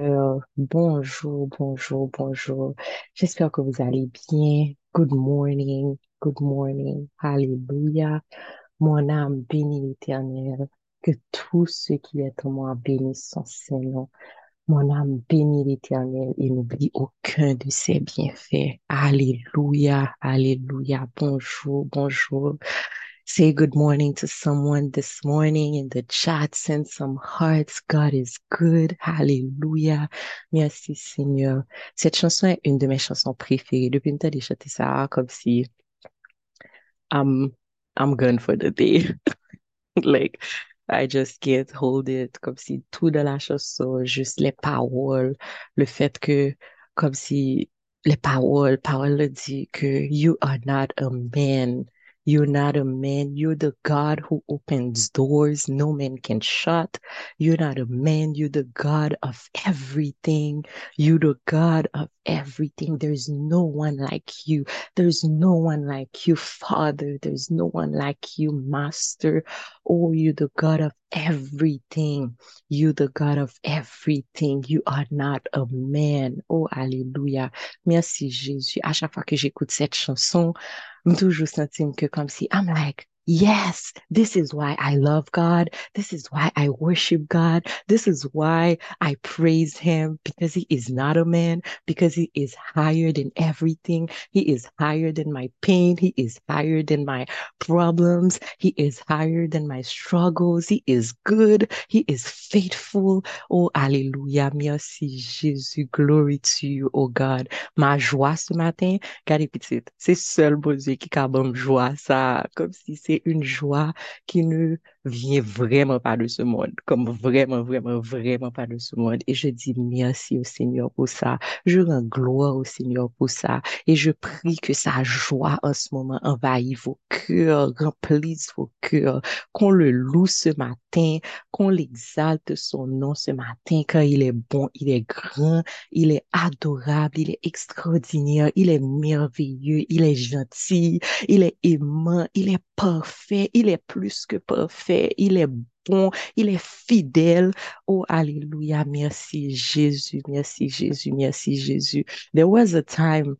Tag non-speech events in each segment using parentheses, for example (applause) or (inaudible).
Euh, bonjour, bonjour, bonjour. J'espère que vous allez bien. Good morning, good morning. Alléluia. Mon âme bénit l'Éternel. Que tout ce qui est en moi bénisse son Seigneur. Mon âme bénit l'Éternel et n'oublie aucun de ses bienfaits. Alléluia, alléluia. Bonjour, bonjour. Say good morning to someone this morning in the chat. Send some hearts. God is good. Hallelujah. Merci Seigneur. Cette chanson est une de mes chansons préférées. Depuis une temps, j'ai chanté ça comme si I'm, I'm gone for the day. (laughs) like, I just can't hold it. Comme si tout dans la chanson, juste les paroles, le fait que, comme si les paroles, paroles dit que you are not a man. You're not a man. You're the God who opens doors no man can shut. You're not a man. You're the God of everything. You're the God of everything. There's no one like you. There's no one like you, Father. There's no one like you, Master. Oh, you're the God of everything. You're the God of everything. You are not a man. Oh, Alléluia. Merci Jésus. À chaque fois que j'écoute cette chanson, m toujou sentim ke kom si, I'm like, yes, this is why I love God. This is why I worship God. This is why I praise him because he is not a man, because he is higher than everything. He is higher than my pain. He is higher than my problems. He is higher than my struggles. He is good. He is faithful. Oh, Alléluia. Merci, Jésus. Glory to you, oh God. Ma joie ce matin, Gade pitit, se sol boze ki ka bom joie sa, kom si une joie qui ne vient vraiment pas de ce monde, comme vraiment, vraiment, vraiment pas de ce monde. Et je dis merci au Seigneur pour ça. Je rends gloire au Seigneur pour ça. Et je prie que sa joie en ce moment envahisse vos cœurs, remplisse vos cœurs, qu'on le loue ce matin, qu'on l'exalte son nom ce matin, car il est bon, il est grand, il est adorable, il est extraordinaire, il est merveilleux, il est gentil, il est aimant, il est parfait, il est plus que parfait, il est bon, il est fidèle. Oh, Alléluia, merci Jésus, merci Jésus, merci Jésus. There was a time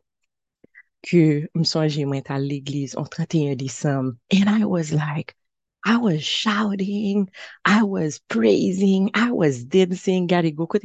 que me songe mwen à l'église en 31 décembre and I was like, I was shouting, I was praising, I was dancing, gade go kote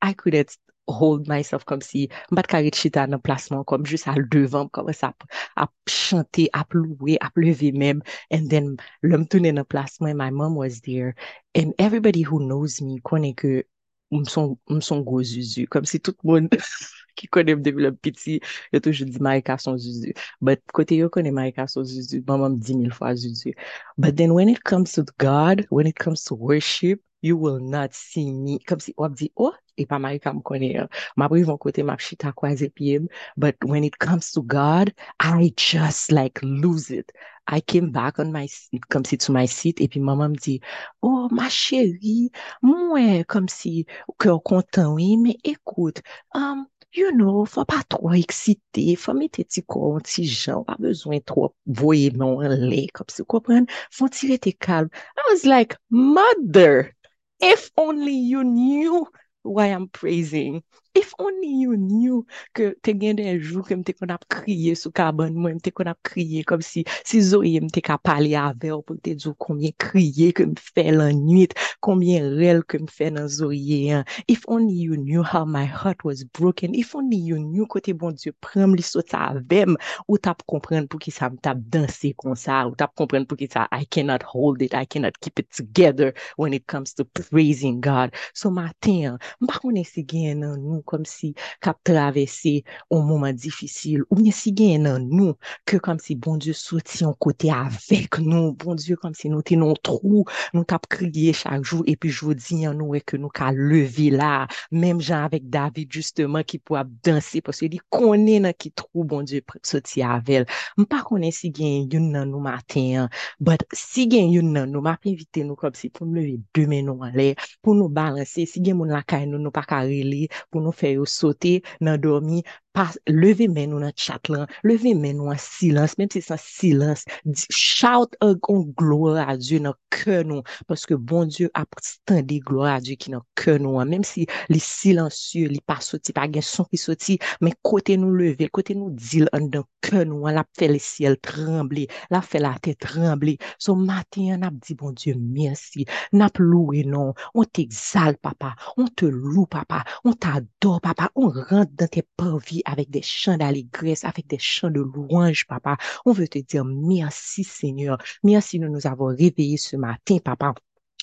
I couldn't hold myself kom si, mbat karit chita nan plasman kom jis al devan, kom sa ap chante, ap louwe, ap leve mem, and then lom toune nan plasman, my mom was there, and everybody who knows me konen ke m son go zuzu, kom si tout moun (laughs) ki konem debi lop piti, yo toujou di Marika son Zuzu. But kote yo konem Marika son Zuzu, maman di mil fwa Zuzu. But then when it comes to God, when it comes to worship, you will not see me. Kom si wap di, oh, e pa Marika m konen. Ma pou yon kote map chita kwa zepyem. But when it comes to God, I just like lose it. I came back on my seat, kom si to my seat, epi maman m di, oh, ma chéri, mwen, kom si, kèr kontan, oui, men ekout, um, you know, fwa pa tro eksite, fwa mette ti kon ti jan, pa bezwen tro voye non le, kom si, kompren, fwa ti rete kalm. I was like, mother, if only you knew why I'm praising. if only you knew ke te gen den jou ke mte kon ap kriye sou kaban mwen, mte kon ap kriye kom si, si zoye e mte ka pale ave ou pou te djou konbyen kriye ke m fè lan nwit, konbyen rel ke m fè nan zoye. E if only you knew how my heart was broken, if only you knew kote bon Diyo prem li sot sa avem, ou tap kompren pou ki sa m tap danse kon sa, ou tap kompren pou ki sa I cannot hold it, I cannot keep it together when it comes to praising God. So maten, mpa konen si gen nan nou kon kom si kap travesse ou mouman difisil, ou mwen si gen nan nou, ke kom si bon Diyo soti an kote avek nou, bon Diyo kom si nou te non trou, nou tap kriye chak jou, epi jodi an nou e ke nou ka leve la, mem jan avek David justeman ki pou ap danse, pos li konen nan ki trou bon Diyo soti avel, mpa konen si gen yon nan nou maten, but si gen yon nan nou, map invite nou kom si pou nou leve demen nou ale, pou nou balanse, si gen moun lakay nou nou pa karele, pou nou nou fè yo sote nan dormi, pas, leve men nou nan chat lan, leve men nou an silans, menm se san silans, shout an gloa a Diyo nan kè nou, paske bon Diyo ap stande gloa a Diyo ki nan kè nou an, menm si li silansye, li pa soti, pa gen son ki soti, men kote nou leve, kote nou dil an dan kè nou an, la fè le siel tremble, la fè la tè tremble, so matin an ap di bon Diyo mersi, nap louwe nou, on t'exal papa, on te lou papa, on t'adou, papa, on rentre dans tes parvis avec des chants d'allégresse, avec des chants de louange, papa. On veut te dire merci, Seigneur. Merci de nous avoir réveillés ce matin, papa.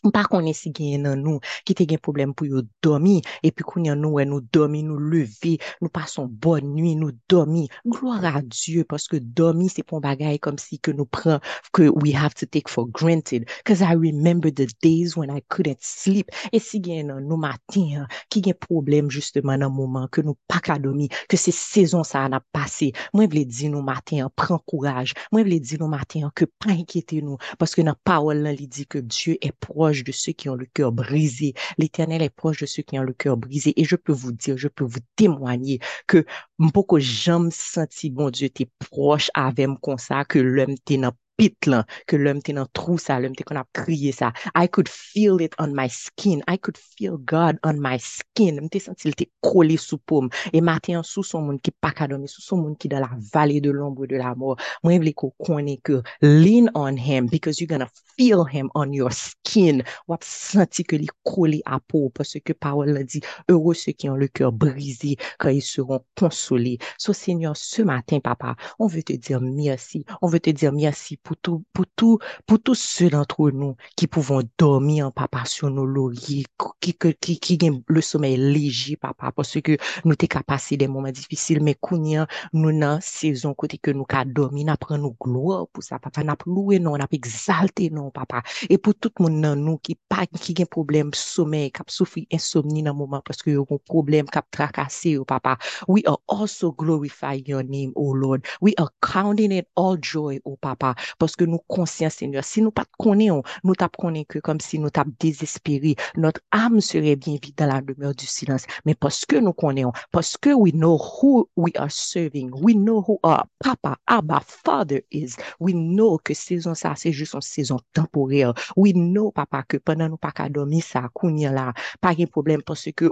Par konen si gen nan nou, ki te gen problem pou yo domi, epi konen nou we nou domi, nou leve, nou pason bon nui, nou domi. Gloire a Diyo, paske domi se pon bagay kom si ke nou pran, ke we have to take for granted. Cause I remember the days when I couldn't sleep. E si gen nan nou matin, ki gen problem justeman nan mouman, ke nou pa ka domi, ke se sezon sa an ap pase. Mwen vle di nou matin, pran kouraj. Mwen vle di nou matin, ke pa enkete nou, paske nan pawol nan li di ke Diyo e proj, de ceux qui ont le cœur brisé. L'Éternel est proche de ceux qui ont le cœur brisé. Et je peux vous dire, je peux vous témoigner que beaucoup j'aime senti, bon Dieu, t'es proche avec moi comme ça, que l'homme t'es pit lan, ke lèm te nan trou sa, lèm te kon ap kriye sa. I could feel it on my skin. I could feel God on my skin. Mte senti l te kole sou poum. E maten sou son moun ki pakadome, sou son moun ki da la vale de l'ombre de la mort. Mwen vle ko konen ke lean on him because you're gonna feel him on your skin. Wap senti ke li kole apou parce ke parole la di heureux ceux qui ont le cœur brisé quand ils seront consolés. So Seigneur, ce matin, papa, on veut te dire merci. On veut te dire merci pour tout, pour tout, pour tous ceux d'entre nous qui pouvons dormir en papa sur nos lauriers, qui, qui, qui, qui le sommeil léger, papa, parce que nous t'es capacité des moments difficiles, mais qu'on nous dans saison côté que nous qu'à dormir, n'a pris gloire pour ça, papa, n'a loué non, n'a exalté non, papa. Et pour tout le monde nous qui pas, qui a un problème sommeil, qui a souffert insomnie dans le moment parce que y a un problème qui a tracassé, papa. We are also glorifying your name, oh Lord. We are counting it all joy, oh papa, parce que nous conscients, Seigneur. Si nous pas connaissons, nous tap que comme si nous tap désespéré, notre âme serait bien vide dans la demeure du silence. Mais parce que nous connaissons, parce que we know who we are serving, we know who our Papa, Abba, Father is, we know que saison ça, c'est juste une saison temporaire. We know, Papa, que pendant nous pas qu'à dormir ça, kounia là, pas de problème parce que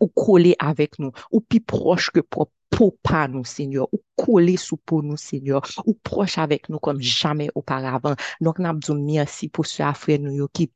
ou coller avec nous, ou plus proche que propre pour pas nous, Seigneur, ou coller sous pour nous, Seigneur, ou proche avec nous comme jamais auparavant. Donc, nous merci pour ce frère nous qui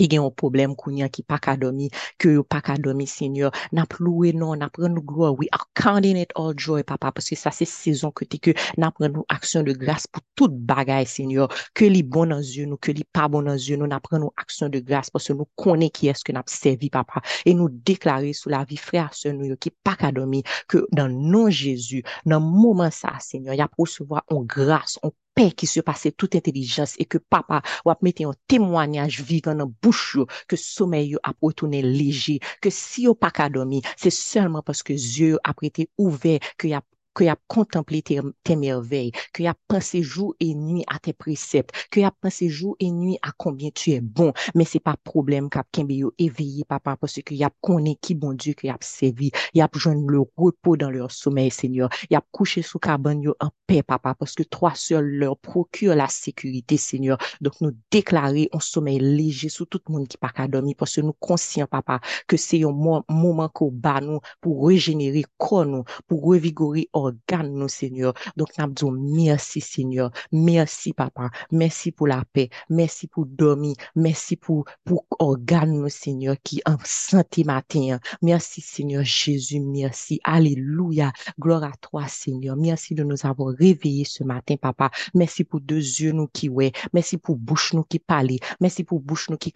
qui gen un problème kounya qui pas qu'à dormir que pas qu'à dormir Seigneur n'a loué non n'a prendre nous gloire counting it all joy papa parce que ça c'est saison que t'es que n'a action de grâce pour toute bagaille Seigneur que les bon dans yeux nous que les pas bon dans yeux nous n'a action de grâce parce que nous connaissons qui est-ce que n'a servi papa. Et nous déclarer sous la vie frère sœur nous qui pas qu'à dormir que dans nom Jésus dans moment ça Seigneur il y a recevoir en grâce en qui se passait toute intelligence et que papa ou mettre un témoignage vivant dans bouche que sommeil a retourné léger que si au pas dormi c'est seulement parce que Dieu a été ouvert qu'il y a que y a contemplé tes, merveilles, que a pensé jour et nuit à tes préceptes, que y a pensé jour et nuit à combien tu es bon. Mais c'est pas problème qu'a yo éveillé, papa, parce que y a connaît qui bon Dieu que y a servi. Y a besoin le repos dans leur sommeil, Seigneur. Y a couché sous cabane en paix, papa, parce que toi seul leur procure la sécurité, Seigneur. Donc nous déclarer un sommeil léger sur tout le monde qui pas qu'à dormir, parce que nous conscients, papa, que c'est un moment qu'on bat nous pour régénérer corps nous, pour revigorer organes, nous, Seigneur. Donc, nous merci, Seigneur. Merci, Papa. Merci pour la paix. Merci pour dormir. Merci pour, pour organes, nous, Seigneur, qui en santé matin. Merci, Seigneur Jésus. Merci. Alléluia. Gloire à toi, Seigneur. Merci de nous avoir réveillés ce matin, Papa. Merci pour deux yeux, nous, qui ouais. Merci pour bouche, nous, qui parle. Merci pour bouche, nous, qui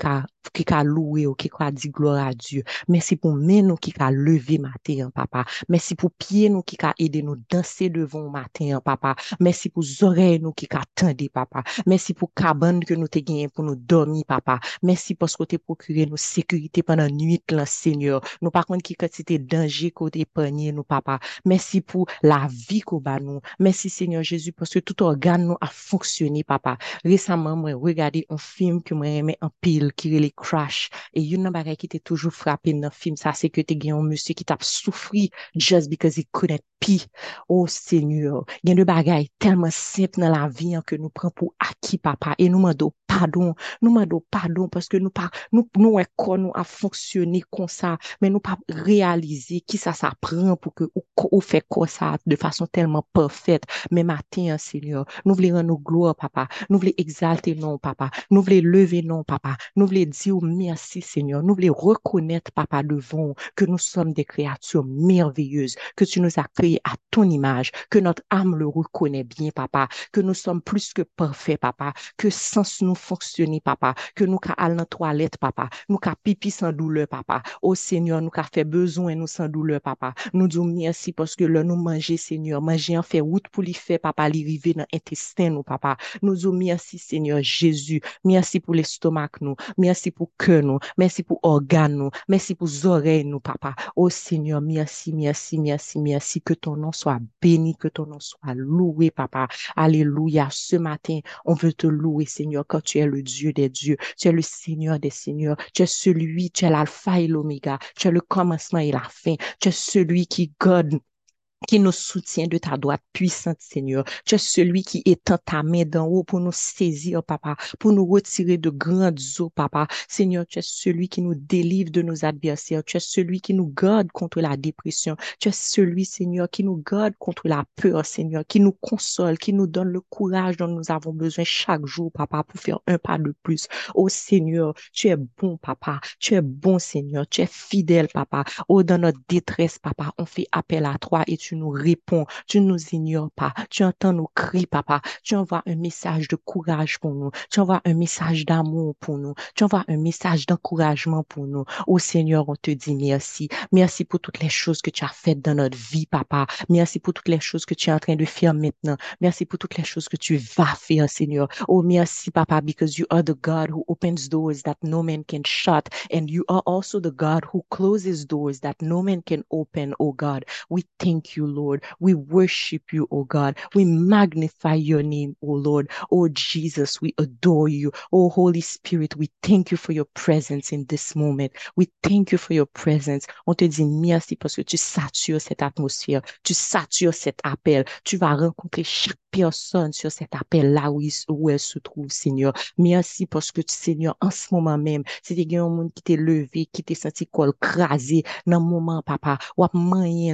qui a loué ou qui a dit gloire à Dieu. Merci pour main, nous, qui a levé matin, Papa. Merci pour pied, nous, qui a aidé nous danser devant matin, papa. Merci pour oreilles nous qui attendent, papa. Merci pour cabane que nous te gagné pour nous dormir, papa. Merci parce que tu procuré nous sécurité pendant la nuit, là, Seigneur. Nous, par contre, qui c'était danger côté épargné, nous, papa. Merci pour la vie qu'on bat nous. Merci, Seigneur Jésus, parce que tout organe nous a fonctionné, papa. Récemment, moi, regardé un film que moi aimé en pile, qui est crash. Et yon nan bagay ki te toujou frappé nan film, sa se ke te gen yon monsieur qui tap soufri just because he couldn't pee. Oh Seigneur, gen de bagay tellement simple dans la vie hein, que nous prenons pour acquis, papa. Et nous demandons pardon, nous demandons pardon parce que nous pas, nous, nous, nous, a fonctionné comme ça, mais nous pas réaliser qui ça ça pour que ou, fait comme ça de façon tellement parfaite. Mais matin, Seigneur, nous voulons rendre gloire, papa. Nous voulons exalter non, papa. Nous voulons lever non, papa. Nous voulons dire merci, Seigneur. Nous voulons reconnaître, papa, devant que nous sommes des créatures merveilleuses, que tu nous as créés à ton image, que notre âme le reconnaît bien, papa, que nous sommes plus que parfaits, papa, que sans nous fonctionner, papa, que nous qu'à aller dans toilette, papa, nous qu'à pipi sans douleur, papa. Oh Seigneur, nous qu'à fait besoin, nous sans douleur, papa. Nous disons merci parce que là, nous manger, Seigneur, manger en fait route pour lui faire, papa, l'arriver dans l'intestin, nous, papa. Nous merci, Seigneur Jésus. Merci pour l'estomac, nous. Merci pour cœur, nous. Merci pour organes, nous. Merci pour oreilles, nous, papa. Oh Seigneur, merci, merci, merci, merci. Que ton nom soit béni, que ton nom soit loué, papa. Alléluia. Ce matin, on veut te louer, Seigneur, quand tu es le Dieu des dieux. Tu es le Seigneur des seigneurs. Tu es celui, tu es l'alpha et l'oméga. Tu es le commencement et la fin. Tu es celui qui God qui nous soutient de ta droite puissante, Seigneur. Tu es celui qui étend ta main d'en haut pour nous saisir, papa, pour nous retirer de grandes eaux, papa. Seigneur, tu es celui qui nous délivre de nos adversaires. Tu es celui qui nous garde contre la dépression. Tu es celui, Seigneur, qui nous garde contre la peur, Seigneur, qui nous console, qui nous donne le courage dont nous avons besoin chaque jour, papa, pour faire un pas de plus. Oh Seigneur, tu es bon, papa. Tu es bon, Seigneur. Tu es fidèle, papa. Oh, dans notre détresse, papa, on fait appel à toi et tu nous réponds, tu ne nous ignores pas, tu entends nos cris, papa, tu envoies un message de courage pour nous, tu envoies un message d'amour pour nous, tu envoies un message d'encouragement pour nous. Au Seigneur, on te dit merci. Merci pour toutes les choses que tu as faites dans notre vie, papa. Merci pour toutes les choses que tu es en train de faire maintenant. Merci pour toutes les choses que tu vas faire, Seigneur. Oh, merci, papa, because you are the God who opens doors that no man can shut. And you are also the God who closes doors that no man can open, oh God. We thank you, Lord. We worship you, oh God. We magnify your name, oh Lord. Oh Jesus, we adore you. Oh Holy Spirit, we thank you for your presence in this moment. We thank you for your presence. On te dit merci parce que tu satures cette atmosphère. Tu satures cet appel. Tu vas rencontrer chaque personne sur cet appel-là où, où, elle se trouve, Seigneur. Merci parce que, Seigneur, en ce moment même, c'était un monde qui t'est levé, qui t'est senti col crasé dans moment, papa, ou a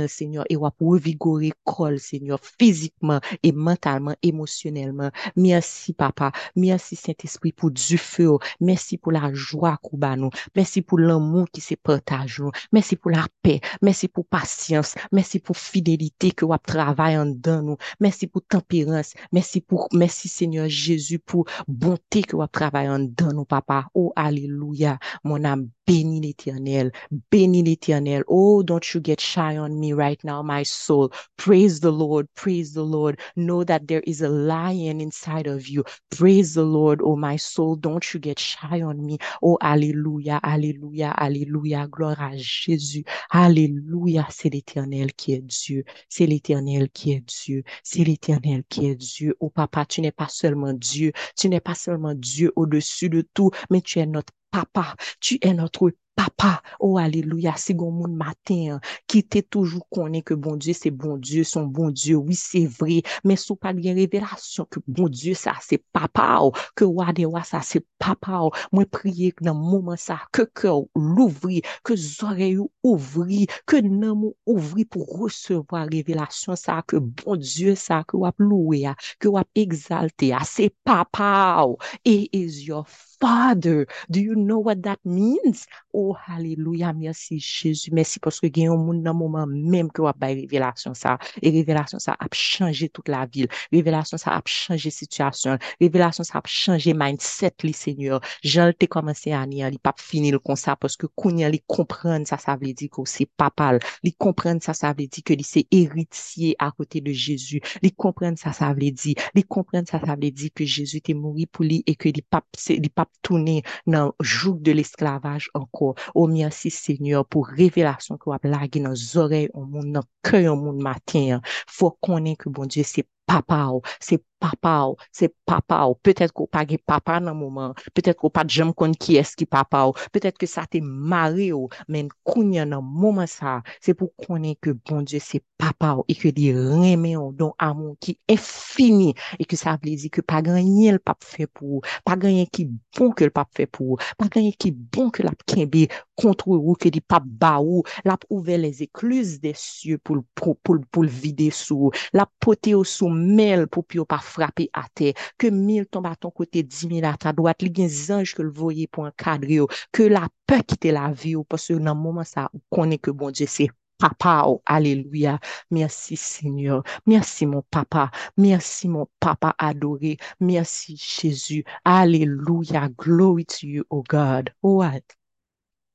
Seigneur, et ou revigorer col, Seigneur, physiquement et mentalement, émotionnellement. Merci, papa. Merci, Saint-Esprit, pour du feu. Merci pour la joie qu'on nous. Merci pour l'amour qui se partage Merci pour la paix. Merci pour patience. Merci pour fidélité que vous travaillez en dedans nous. Merci pour tempérance Merci pour, merci Seigneur Jésus pour bonté que vous travaillez en dedans nous, papa. Oh, alléluia. Mon âme bénis l'éternel. Bénis l'éternel. Oh, don't you get shy on me right now, my soul. Praise the Lord. Praise the Lord. Know that there is a lion inside of you. Praise the Lord, oh my soul. Don't you get shy on me. Oh, alléluia, alléluia, alléluia. Gloire à Jésus. Alléluia. C'est l'éternel qui est Dieu. C'est l'éternel qui est Dieu. C'est l'éternel qui est Dieu. Oh, papa, tu n'es pas seulement Dieu. Tu n'es pas seulement Dieu au-dessus de tout, mais tu es notre papa. Tu es notre papa. Oh, alléluia. C'est bon monde matin hein, qui t'est toujours connaît que bon Dieu, c'est bon Dieu, son bon Dieu. Oui, c'est vrai. Mais sous pas de révélation que bon Dieu, ça, c'est papa. Oh, que wadewa, ça, c'est papa. Oh. Moi, prier dans le moment ça, que cœur l'ouvrir, que oreilles ouvrir, que nom ouvrir pour recevoir révélation ça, que bon Dieu, ça, que wap louer, ah, que wap exalter. Ah. C'est papa. Oh. Et is your Father. Do you know what that means? Oh, hallelujah. Merci, Jésus. Merci parce que il y a un moment même que vous avez révélation ça. Et révélation ça a changé toute la ville. Révélation ça a changé situation. Révélation ça a changé mindset, les Seigneur. Jean t'ai commencé à nier, il pas fini comme ça parce que Kounia, il comprendre ça, ça veut dire que c'est papal. Il comprendre ça, ça veut dire que c'est héritier à côté de Jésus. Il comprendre ça, ça veut dire. Il comprendre ça, ça veut dire que Jésus était mort pour lui et que il pas, il pas tourner dans le joug de l'esclavage encore. Oh, merci Seigneur pour révélation que vous avez dans nos oreilles, au monde, dans le cœur, au monde matin. Faut qu'on ait que bon Dieu, c'est papa, c'est papa ou, se papa ou, petet ko pa ge papa nan mouman, petet ko pa jem kon ki eski papa ou, petet ke sa te mare ou, men kounye nan mouman sa, se pou konen ke bon Diyo se papa ou, e ke li reme ou don amon ki infini, e ke sa vle di ke pa ganyen l pap fe pou, pa ganyen ki bon ke l pap fe pou, pa ganyen ki bon ke l ap kenbe kontre ou, ke li pap ba ou, l ap ouve les ekluse de sye pou l vide sou, l ap pote ou sou mel pou pi ou pa fwe, frapper à terre, que mille tombe à ton côté, dix mille à ta droite, les anges que le voyez pour encadrer, que la peur quitte la vie, parce que dans le moment ça, on connaît que bon Dieu c'est papa, oh, alléluia. Merci Seigneur. Merci mon papa. Merci mon papa adoré. Merci Jésus. Alléluia. Glory to you, oh God. Oh,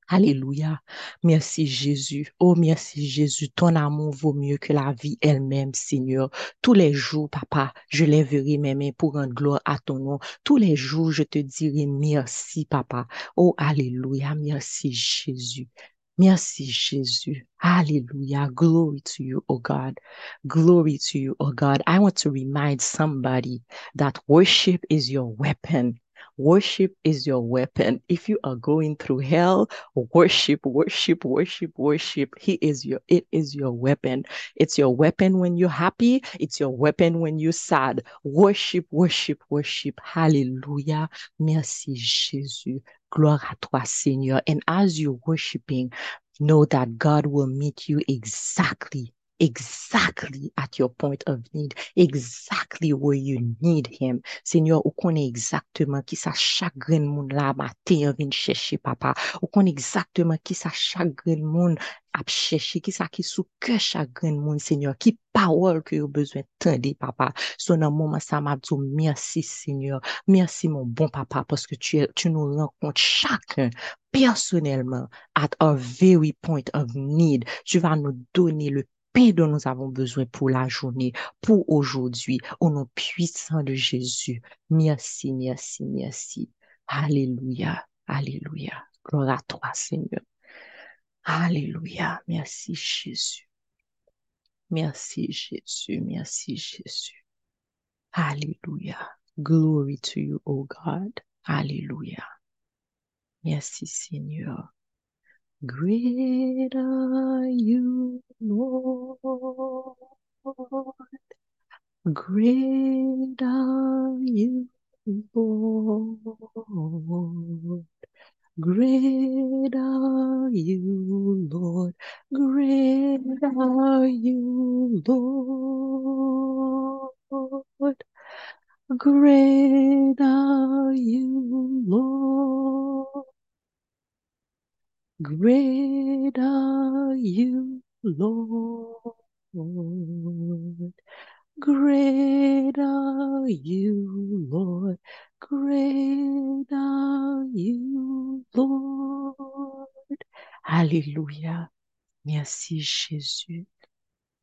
Alléluia. Merci Jésus. Oh, merci Jésus. Ton amour vaut mieux que la vie elle-même, Seigneur. Tous les jours, papa, je lèverai mes mains pour rendre gloire à ton nom. Tous les jours, je te dirai merci, papa. Oh, Alléluia. Merci Jésus. Merci Jésus. Hallelujah. Glory to you, oh God. Glory to you, oh God. I want to remind somebody that worship is your weapon. Worship is your weapon. If you are going through hell, worship, worship, worship, worship. He is your, it is your weapon. It's your weapon when you're happy. It's your weapon when you're sad. Worship, worship, worship. Hallelujah. Merci Jésus. Gloire à toi, Seigneur. And as you're worshiping, know that God will meet you exactly exactly at your point of need, exactly where you need him. Seigneur, ou connaît exactement qui sa chagrin moun la matin vin chercher papa. Ou connaît exactement qui sa chagrin moun ap chercher, qui sa qui sou que chagrin moun, Seigneur, qui parole que vous besoin de papa. So nan moment ça m'a dit merci Seigneur. Merci mon bon papa parce que tu, tu nous rencontres chacun personnellement at our very point of need. Tu vas nous donner le paix dont nous avons besoin pour la journée, pour aujourd'hui, au nom puissant de Jésus. Merci, merci, merci. Alléluia, alléluia. Gloire à toi, Seigneur. Alléluia. Merci, Jésus. Merci, Jésus. Merci, Jésus. Alléluia. Glory to you, O God. Alléluia. Merci, Seigneur. Great are you, Lord. Great are you, Lord. Great are you, Lord. Great are you, Lord. Great are you, Lord. Great are you, Lord. Great are you, Lord. Great are you, Lord. Alléluia. Merci Jésus.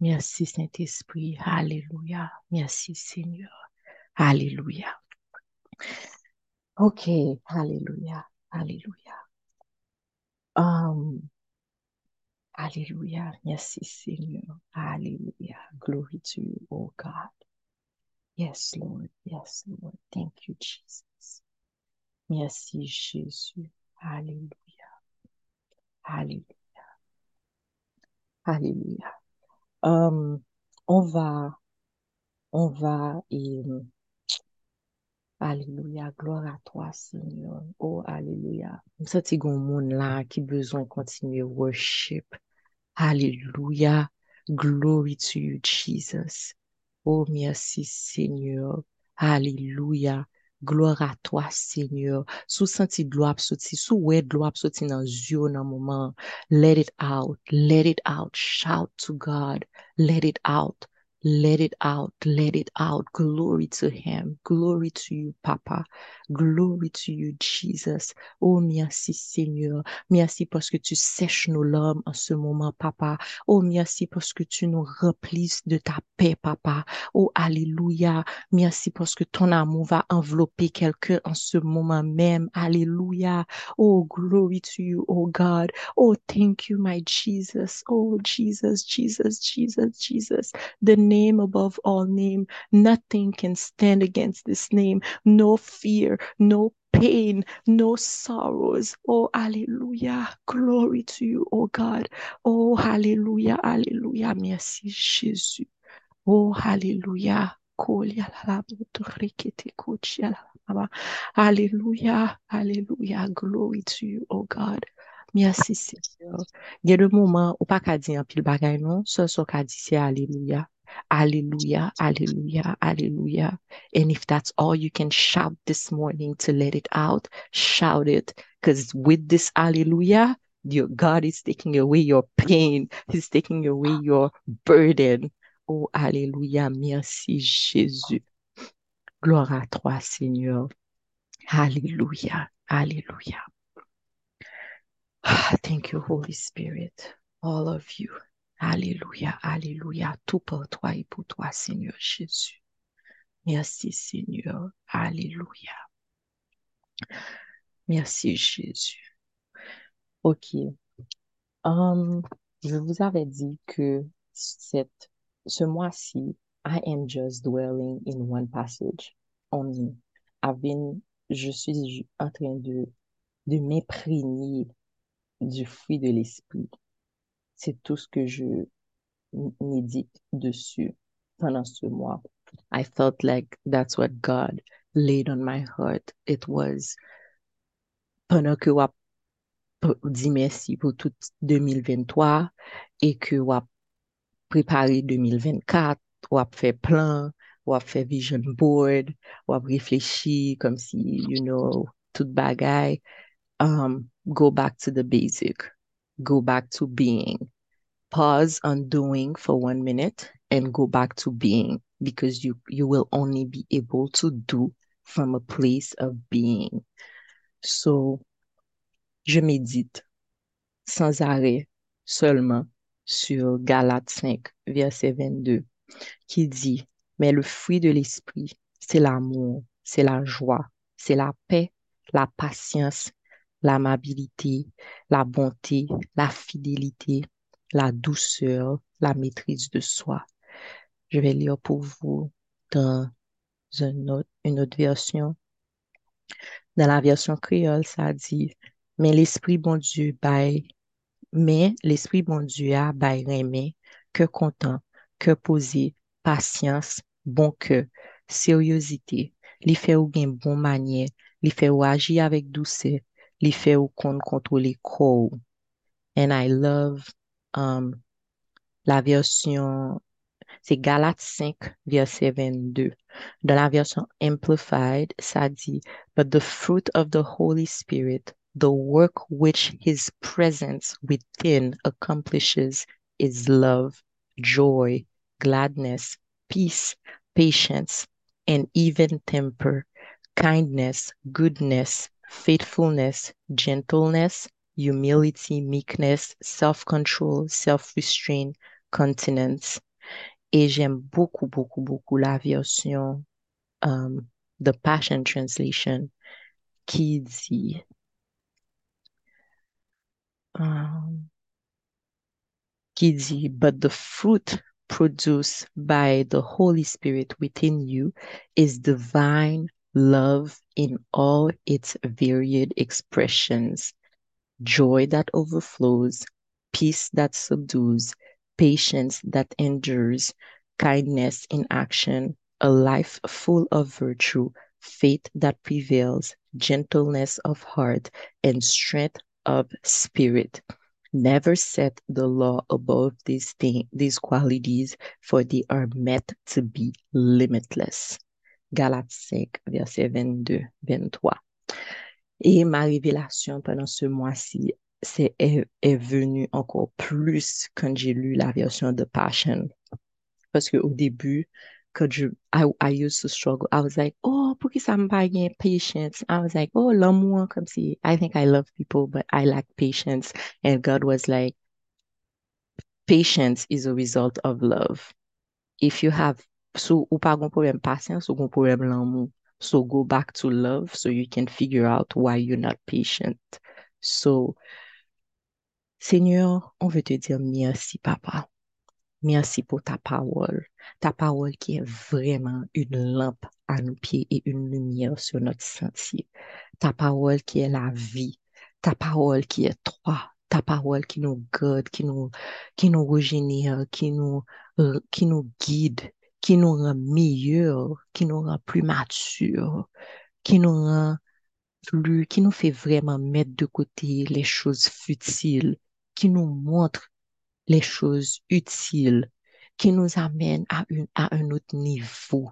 Merci Saint-Esprit. Alléluia. Merci Seigneur. Alléluia. Ok. Alléluia. Alléluia. Um, Alléluia. Merci Seigneur. Alléluia. Glory to you, oh God. Yes, Lord. Yes, Lord. Thank you, Jesus. Merci Jésus. Alléluia. Alléluia. Alléluia. Um, on va, on va Alléluia, gloire à toi, Seigneur. Oh, Alléluia. Msati gon moun la qui besoin continuer worship. Alléluia. Glory to you, Jesus. Oh, merci, Seigneur. Alléluia. Gloire à toi, Seigneur. Sou senti dlo ap soti, sou we dlo ap soti nan zyo nan moment. Let it out. Let it out. Shout to God. Let it out. Let it out, let it out. Glory to Him. Glory to you, Papa. Glory to you, Jesus. Oh, merci, Seigneur. Merci parce que tu sèches nos larmes en ce moment, Papa. Oh, merci parce que tu nous remplis de ta paix, Papa. Oh, Alléluia. Merci parce que ton amour va envelopper quelqu'un en ce moment même. Alléluia. Oh, glory to you, oh God. Oh, thank you, my Jesus. Oh, Jesus, Jesus, Jesus, Jesus. Name above all name. Nothing can stand against this name. No fear, no pain, no sorrows. Oh, hallelujah. Glory to you, oh God. Oh, hallelujah, hallelujah. Merci, Jésus. Oh, hallelujah. Hallelujah, hallelujah. Glory to you, oh God. Merci, Seigneur. Il y a des moments où pas dire un pile bagay non, ce Alléluia. Alléluia, Alléluia, Alléluia. And if that's all you can shout this morning to let it out, shout it. Because with this Hallelujah, your God is taking away your pain. He's taking away your burden. Oh, Alléluia. Merci, Jésus. Gloire à toi, Seigneur. Alléluia, Alléluia. (sighs) Thank you, Holy Spirit. All of you. Alléluia, Alléluia. Tout pour toi et pour toi, Seigneur Jésus. Merci, Seigneur. Alléluia. Merci, Jésus. OK. Um, je vous avais dit que ce mois-ci, I am just dwelling in one passage. I've been, je suis en train de, de m'imprégner du fruit de l'esprit. C'est tout ce que je médite dessus pendant ce mois. I felt like that's what God laid on my heart. It was pendant que wap dit merci pour tout 2023 et que wap préparé 2024, wap fait plan, wap fait vision board, wap réfléchi comme si, you know, tout bagay. Um, go back to the basic. Go back to being. Pause on doing for one minute and go back to being because you, you will only be able to do from a place of being. So, je médite sans arrêt seulement sur Galates 5, verset 22, qui dit, mais le fruit de l'esprit, c'est l'amour, c'est la joie, c'est la paix, la patience, l'amabilité, la bonté, la fidélité, la douceur, la maîtrise de soi. Je vais lire pour vous dans une autre, version. Dans la version créole, ça dit, mais l'Esprit bon Dieu bail, mais l'Esprit bon Dieu a bail remé, que content, que posé, patience, bon cœur, sérieuxité, li fait ou gen bon manière, li ou agir avec douceur, li fait ou kon contrôler corps. And I love um, la version, c'est Galates 5, verset 22. Dans la version Amplified, ça dit, But the fruit of the Holy Spirit, the work which his presence within accomplishes is love, joy, gladness, peace, patience, and even temper, kindness, goodness, faithfulness, gentleness, humility, meekness, self-control, self-restraint, continence. Et j'aime beaucoup, beaucoup, beaucoup la version um, The Passion Translation qui dit um, qui dit, but the fruit produced by the Holy Spirit within you is divine love in all its varied expressions, joy that overflows, peace that subdues, patience that endures, kindness in action, a life full of virtue, faith that prevails, gentleness of heart, and strength of spirit. Never set the law above these things, these qualities, for they are meant to be limitless. Galates 5, verset 22, 23. Et ma révélation pendant ce mois-ci est, est venue encore plus quand j'ai lu la version de Passion. Parce qu'au début, quand je, I, I used to struggle, I was like, oh, pour qui ça me gain patience? I was like, oh, l'amour, comme si, I think I love people, but I lack patience. And God was like, patience is a result of love. If you have, so, ou pas gon problème patience, ou gon problème l'amour. So go back to love so you can figure out why you're not patient. So, Seigneur, on veut te dire merci, papa. Merci pour ta parole. Ta parole qui est vraiment une lampe à nos pieds et une lumière sur notre sentier. Ta parole qui est la vie. Ta parole qui est toi. Ta parole qui nous garde, qui nous, qui nous régénère, qui nous, qui nous guide, qui nous rend meilleurs, qui nous rend plus matures, qui nous rend plus, qui nous fait vraiment mettre de côté les choses futiles, qui nous montre les choses utiles, qui nous amène à, une, à un autre niveau,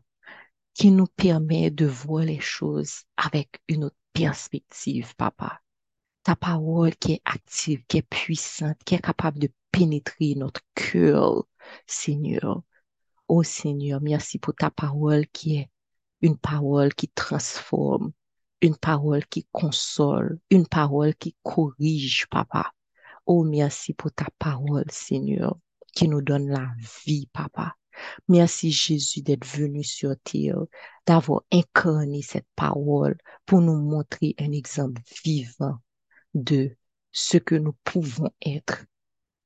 qui nous permet de voir les choses avec une autre perspective, papa. Ta parole qui est active, qui est puissante, qui est capable de pénétrer notre cœur, Seigneur. Oh Seigneur, merci pour ta parole qui est une parole qui transforme, une parole qui console, une parole qui corrige, papa. Oh, merci pour ta parole, Seigneur, qui nous donne la vie, papa. Merci, Jésus, d'être venu sur terre, d'avoir incarné cette parole pour nous montrer un exemple vivant de ce que nous pouvons être.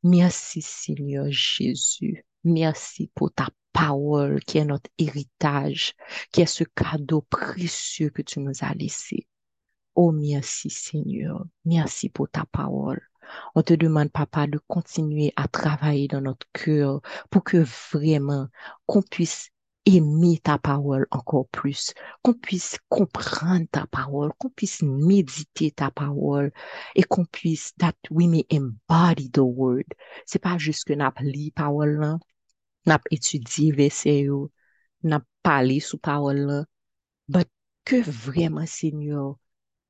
Merci, Seigneur Jésus. Merci pour ta parole qui est notre héritage, qui est ce cadeau précieux que tu nous as laissé. Oh, merci, Seigneur. Merci pour ta parole. On te demande, papa, de continuer à travailler dans notre cœur pour que vraiment qu'on puisse aimer ta parole encore plus, qu'on puisse comprendre ta parole, qu'on puisse méditer ta parole et qu'on puisse, that we may embody the word. C'est pas juste que n'a lu parole là, n'a étudié verset n'a parlé sous parole là, but que vraiment, Seigneur,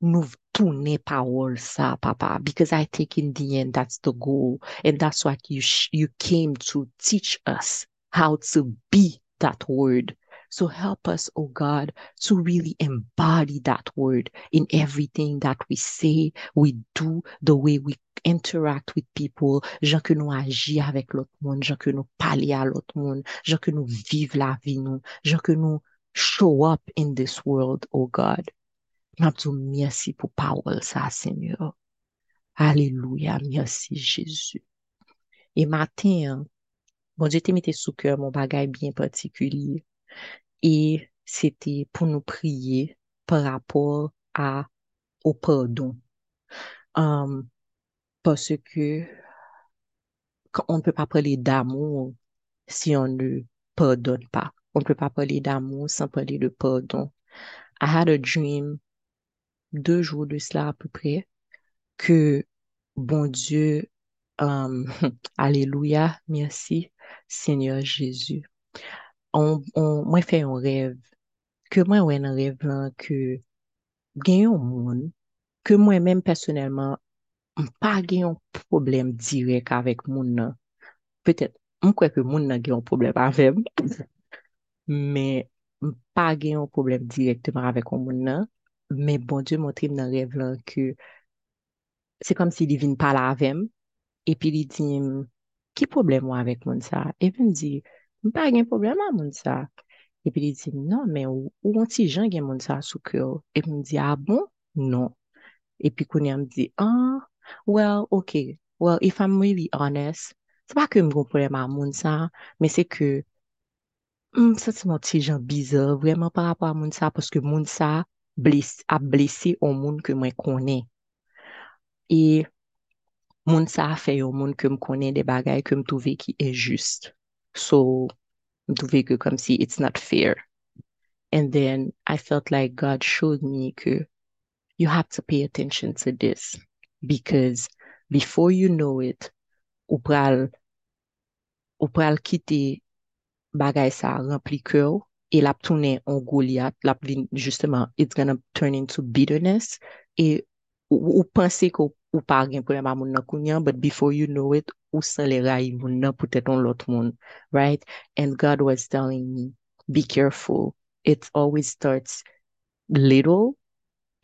nous tourner parole ça, papa, because I think in the end that's the goal, and that's what you you came to teach us how to be that word. So help us, oh God, to really embody that word in everything that we say, we do, the way we interact with people, gens que nous agis avec l'autre monde, gens que nous parler à l'autre monde, gens que nous vivons la vie nous, gens que nous show up in this world, oh God. Nous merci pour parole ça, Seigneur. Alléluia, merci Jésus. Et matin, bon Dieu te mette sous cœur mon bagage bien particulier. Et c'était pour nous prier par rapport à, au pardon. Um, parce que on ne peut pas parler d'amour si on ne pardonne pas. On ne peut pas parler d'amour sans parler de pardon. I had a dream deux jours de cela à peu près, que bon Dieu, um, (laughs) Alléluia, merci, Seigneur Jésus. mwen fè yon rev, ke mwen wè nan rev lan ke gen yon moun, ke mwen mèm personelman, m pa gen yon problem direk avèk moun nan. Petèt, m kwe ke moun nan gen yon problem avèm, (laughs) men m pa gen yon problem direktman avèk yon moun nan, men bon Diyo montre m nan rev lan ke se kom si li vin pala avèm, epi li di m, ki problem wè avèk moun sa? Epi m di, mpa gen problem a moun sa. Epi li di, nan men, ou an ti jan gen moun sa sou kyo? Epi m di, a ah, bon? Non. Epi konen m di, ah, well, ok, well, if I'm really honest, se pa ke m kon problem a moun sa, men se ke, m se ti moun ti jan bizar, vreman par rapport a moun sa, paske moun sa bless, a blese o moun ke mwen konen. E, moun sa a fe yo moun ke m konen de bagay ke m touve ki e just. So, me trouve que comme si it's not fair. And then I felt like God showed me que you have to pay attention to this because before you know it, ou pral, ou pral quitter bagay sa rempli cœur et la tourner en Goliath, la justement, it's gonna turn into bitterness. Et ou, ou pensez que ou pas un problème à mon nan but before you know it, ou san le ray moun nan pou tèt on lot moun, right? And God was telling me, be careful. It always starts little,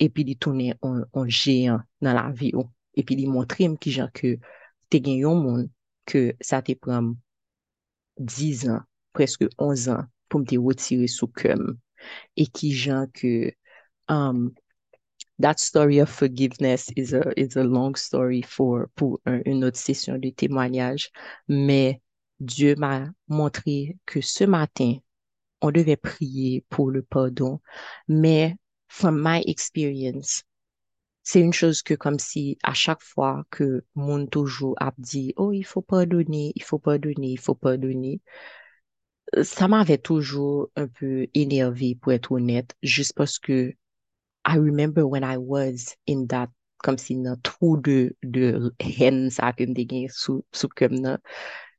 epi di toune on jeyan nan la vi ou. Epi di montrim ki jan ke te gen yon moun ke sa te pram 10 an, preske 11 an, pou mte wotire sou kem. E ki jan ke um, that story of forgiveness is a is a long story for pour une autre session de témoignage mais Dieu m'a montré que ce matin, on devait prier pour le pardon, mais from my experience, c'est une chose que comme si à chaque fois que mon toujours a dit, oh, il faut pardonner, il faut pardonner, il faut pardonner, ça m'avait toujours un peu énervé pour être honnête, juste parce que I remember when I was in that, kom si nan trou de, de hen sa ke mte gen sou, sou kem nan,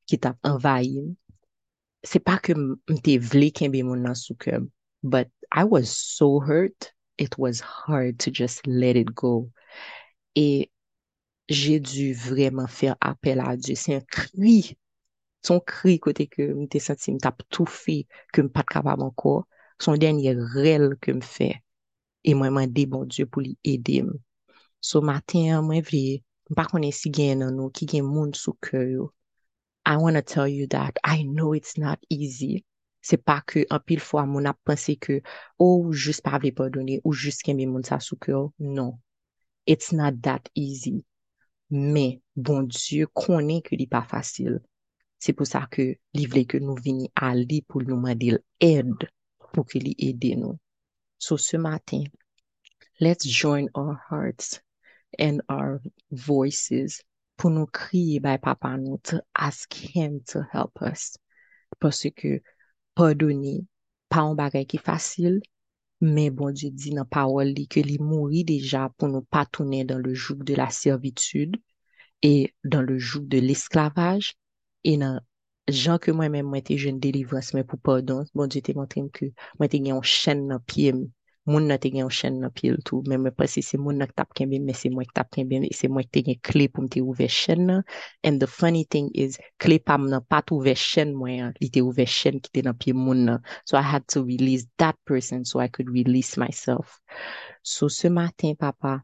ki tap envayim. Se pa ke mte vle kenbe moun nan sou kem, but I was so hurt, it was hard to just let it go. E jè du vreman fèr apel a Diyo. Se yon kri, son kri kote ke mte senti mtap tou fi, ke m pat kapab anko, son denye rel ke m fè. E mwen mande bon Diyo pou li ede m. So maten, mwen vle, mpa konen si gen nan nou, ki gen moun sou kyo yo. I wanna tell you that I know it's not easy. Se pa ke an pil fwa moun ap pense ke ou jist pa vle pardonne ou jist kenbe moun sa sou kyo. Non. It's not that easy. Men, bon Diyo konen ke li pa fasil. Se pou sa ke li vle ke nou vini a li pou nou mande l ed pou ke li ede nou. So ce matin, let's join our hearts and our voices pou nou kriye bay papa nou to ask him to help us. Parce que pardonner, pa un bagay ki fasil, men bon Dieu di nan pawol li ke li mouri deja pou nou pa tourner dans le joug de la servitude et dans le joug de l'esclavage et nan jan ke mwen men mwen te jen delivras men pou pardon, bon Dieu te montre m ke mwen te gen yon chen nan piye m, moun nan te gen yon chen nan piye l tou, men mwen prese se moun nan tap kenbe, men se mwen tap kenbe, se mwen te gen kle pou m te ouve chen nan, and the funny thing is, kle pa m nan pat ouve chen mwen, li te ouve chen ki te nan piye moun nan, so I had to release that person so I could release myself. So se matin papa,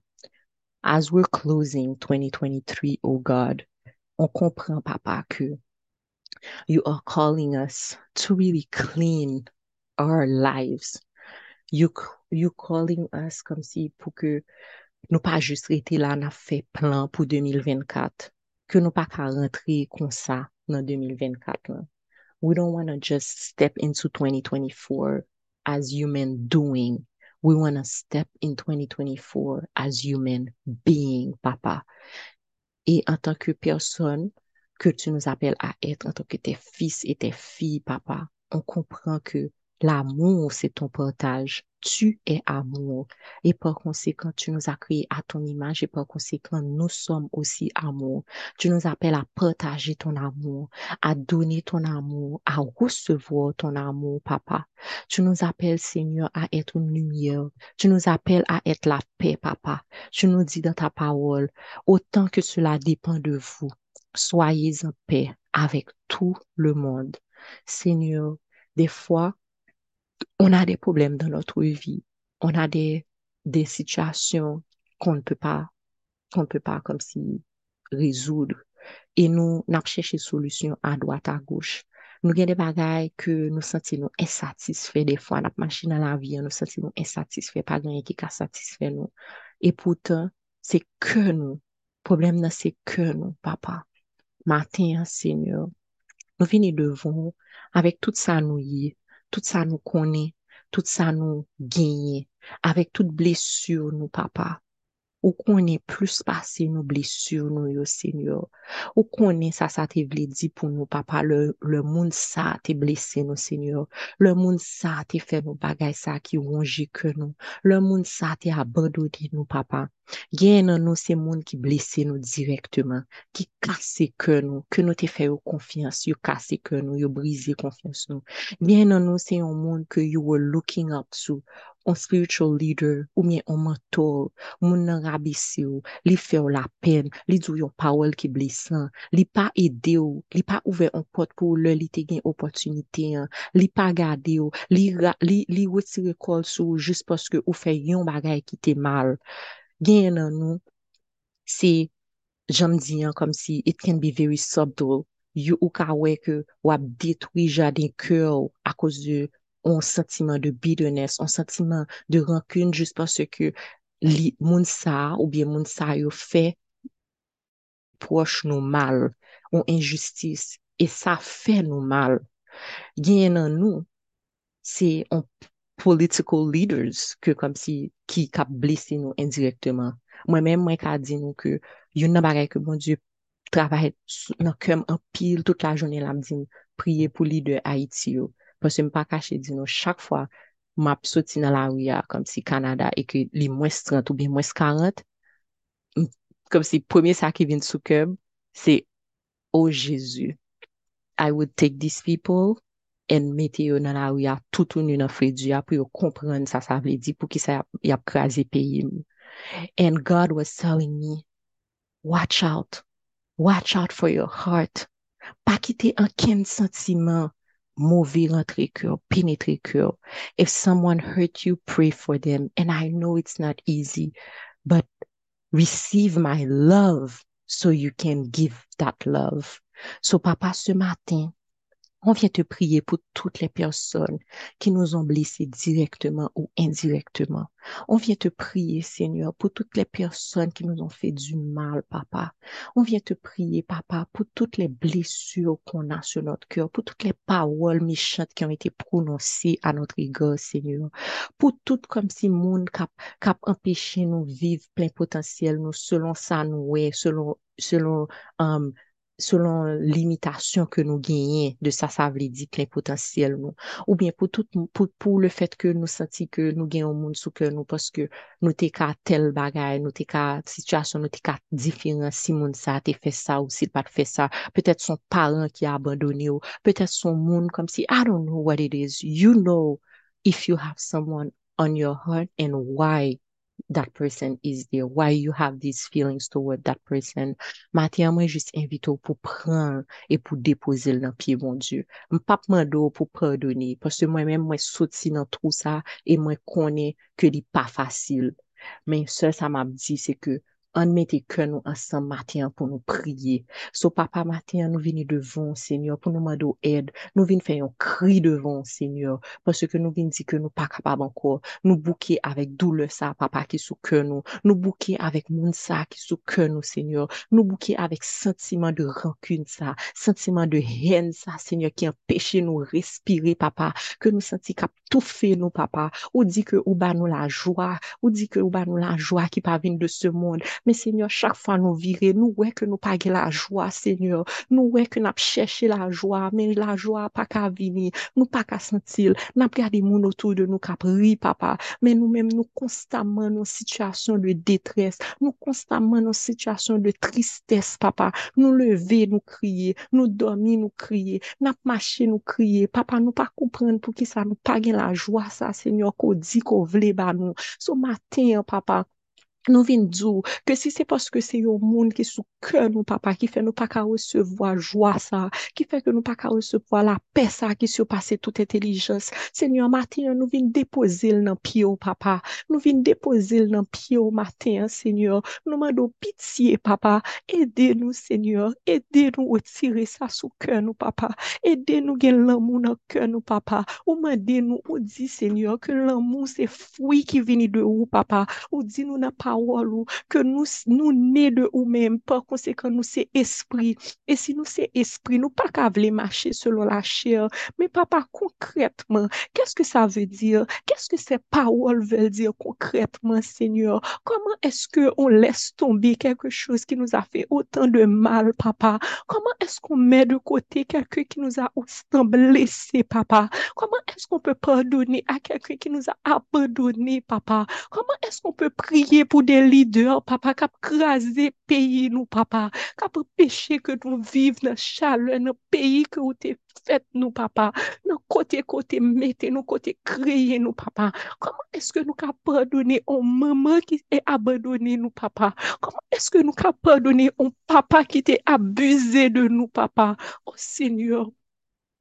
as we're closing 2023, oh God, on kompren papa ke You are calling us to really clean our lives. You, you calling us comme si pou ke nou pa juste rete la na plan pou 2024. Ke nou pa ka rentre kon sa nan 2024 lan. We don't want to just step into 2024 as human doing. We want to step in 2024 as human being, papa. Et en tant que personne, que tu nous appelles à être en tant que tes fils et tes filles, papa. On comprend que l'amour, c'est ton partage. Tu es amour. Et par conséquent, tu nous as créés à ton image et par conséquent, nous sommes aussi amour. Tu nous appelles à partager ton amour, à donner ton amour, à recevoir ton amour, papa. Tu nous appelles, Seigneur, à être une lumière. Tu nous appelles à être la paix, papa. Tu nous dis dans ta parole, autant que cela dépend de vous, soyez en paix avec tout le monde. Seigneur, des fois, on a des problèmes dans notre vie. On a des, des situations qu'on ne peut pas, qu'on ne peut pas comme si résoudre. Et nous, n'a cherché solution à droite, à gauche. Nous avons des bagailles que nous sentons insatisfaits des fois. Notre machine à la vie, nous sentons insatisfaits, pas rien qui a satisfait nous. Et pourtant, c'est que nous. Problème, c'est que nous, papa. Matin, Seigneur, nou vini devon avèk tout sa nou ye, tout sa nou kone, tout sa nou genye, avèk tout blesur nou, papa. Ou konen plus pase nou blesur nou yo, Seigneur. Ou konen sa sa te vle di pou nou, papa, le moun sa te blese nou, Seigneur. Le moun sa te fe nou bagay sa ki wonji ke nou. Le moun sa te abado di nou, papa. Gen nan nou se moun ki blese nou direktman, ki kase ke nou, ke nou te fe yo konfians, yo kase ke nou, yo brize konfians nou. Gen nan nou se yon moun ke you were looking up to, an spiritual leader, ou mien an mentor, moun nan rabisi ou, li fe ou la pen, li djou yon pawel ki blisan, li pa ede ou, li pa ouve an pot pou le li te gen opotunite, li pa gade ou, li weti rekol sou, jist poske ou fe yon bagay ki te mal. Gen nan nou, se, jom diyan kom si, it can be very subtle, yu ou ka weke wap detwi jaden kyo a kouz de un sentiment de bitterness, un sentiment de rancune juste parce que li moun sa ou bien moun sa yo fe proche nou mal, ou injustice, e sa fe nou mal. Gen nan nou, se on political leaders ke kom si ki kap blese nou indirektman. Mwen men mwen ka di nou ke yon nan bagay ke bon Diyo travay nan kem an pil tout la jounen la mdi priye pou li de Haiti yo. Pwese m pa kache di nou chak fwa map soti nan la ouya kom si Kanada e ke li mwes 30 ou bi mwes 40 kom si pweme sa ki vin sou kem se o Jezu. I would take these people en mete yo nan la ouya toutoun yon fredji ya pou yo kompren sa sa vle di pou ki sa yap kraze peyi m. And God was telling me, watch out, watch out for your heart. Pa kite anken sentimen mouvi kyo, penetre kyo. If someone hurt you, pray for them. And I know it's not easy, but receive my love so you can give that love. So papa, ce matin, On vient te prier pour toutes les personnes qui nous ont blessés directement ou indirectement. On vient te prier, Seigneur, pour toutes les personnes qui nous ont fait du mal, Papa. On vient te prier, Papa, pour toutes les blessures qu'on a sur notre cœur, pour toutes les paroles méchantes qui ont été prononcées à notre égard, Seigneur. Pour tout comme si monde cap, cap empêché nous vivre plein potentiel, nous, selon ça, nous, selon, selon, um, selon l'imitation que nous gagnons de ça, ça veut dire plein potentiel nous. Ou bien pour tout, pour, pour le fait que nous sentons que nous gagnons monde sous que nous parce que nous t'es tel bagage, nous t'es situation, nous t'es qu'à différent si monde ça t'es fait ça ou s'il pas fait ça. Peut-être son parent qui a abandonné ou peut-être son monde comme si, I don't know what it is. You know if you have someone on your heart and why that person is there, why you have these feelings toward that person. Matya mwen jist invito pou pran e pou depoze l nan piye bon Diyo. M pap mando pou pardoni, paske mwen mwen mwen soti nan trou sa e mwen kone ke li pa fasil. Men se sa m ap di se ke an mette ke nou ansan matin pou nou priye. So papa matin nou vini devon, Seigneur, pou nou mando ed. Nou vini fè yon kri devon, Seigneur, parce ke nou vini di ke nou pa kapab anko. Nou bouke avèk doule sa, papa, ki sou ke nou. Nou bouke avèk moun sa ki sou Seigneur. Nou bouke avèk sentiman de rancune sa, sentiman de hen sa, Seigneur, ki empèche nou respire, papa, ke nou senti kap tou fè nou, papa. Ou di ke ou ba nou la jwa, ou di ke ou ba nou la jwa ki pa de se moun. Men, Seigneur, chak fwa nou vire, nou wè ke nou page la jwa, Seigneur. Nou wè ke nap chèche la jwa, men la jwa pa ka vini, nou pa ka sentil. Nap gade moun otou de nou kap ri, papa. Men nou men nou konstanman nou situasyon de detres, nou konstanman nou situasyon de tristes, papa. Nou leve, nou kriye, nou dormi, nou kriye, nap mache, nou kriye. Papa, nou pa kompren pou ki sa nou page la jwa sa, Seigneur, ko di ko vle ba nou. So matin, papa, Nou vin djou, ke si se paske se yo moun ki sou ke nou papa, ki fe nou pa ka resevoa jwa sa, ki fe ke nou pa ka resevoa la pe sa ki sou pase tout etelijans, se nyo matin nou vin depoze l nan piyo papa, nou vin depoze l nan piyo matin, senyon, nou mando pitiye papa, ede nou senyon, ede nou otire sa sou ke nou papa, ede nou gen l amou nan ke nou papa, ou mande nou ou di se ke l amou se fwi ki vini de ou papa, ou di nou nan pa ou que nous nous nés de ou même par conséquent nous c'est esprit. Et si nous c'est esprit nous pas qu'à marcher selon la chair mais papa concrètement. Qu'est-ce que ça veut dire? Qu'est-ce que ces paroles veulent dire concrètement Seigneur? Comment est-ce que on laisse tomber quelque chose qui nous a fait autant de mal papa? Comment est-ce qu'on met de côté quelqu'un qui nous a autant blessé papa? Comment est-ce qu'on peut pardonner à quelqu'un qui nous a abandonné papa? Comment est-ce qu'on peut prier pour des leaders, papa, qui crasé pays nous, papa, qui péché que nous vivons dans chaleur, dans pays que vous avez fait nous, papa, dans côté côté, mettez nous côté, créer nous, papa. Comment est-ce que nous pouvons pardonner un maman qui est abandonné nous, papa? Comment est-ce que nous pouvons pardonner un papa qui était abusé de nous, papa? Oh Seigneur,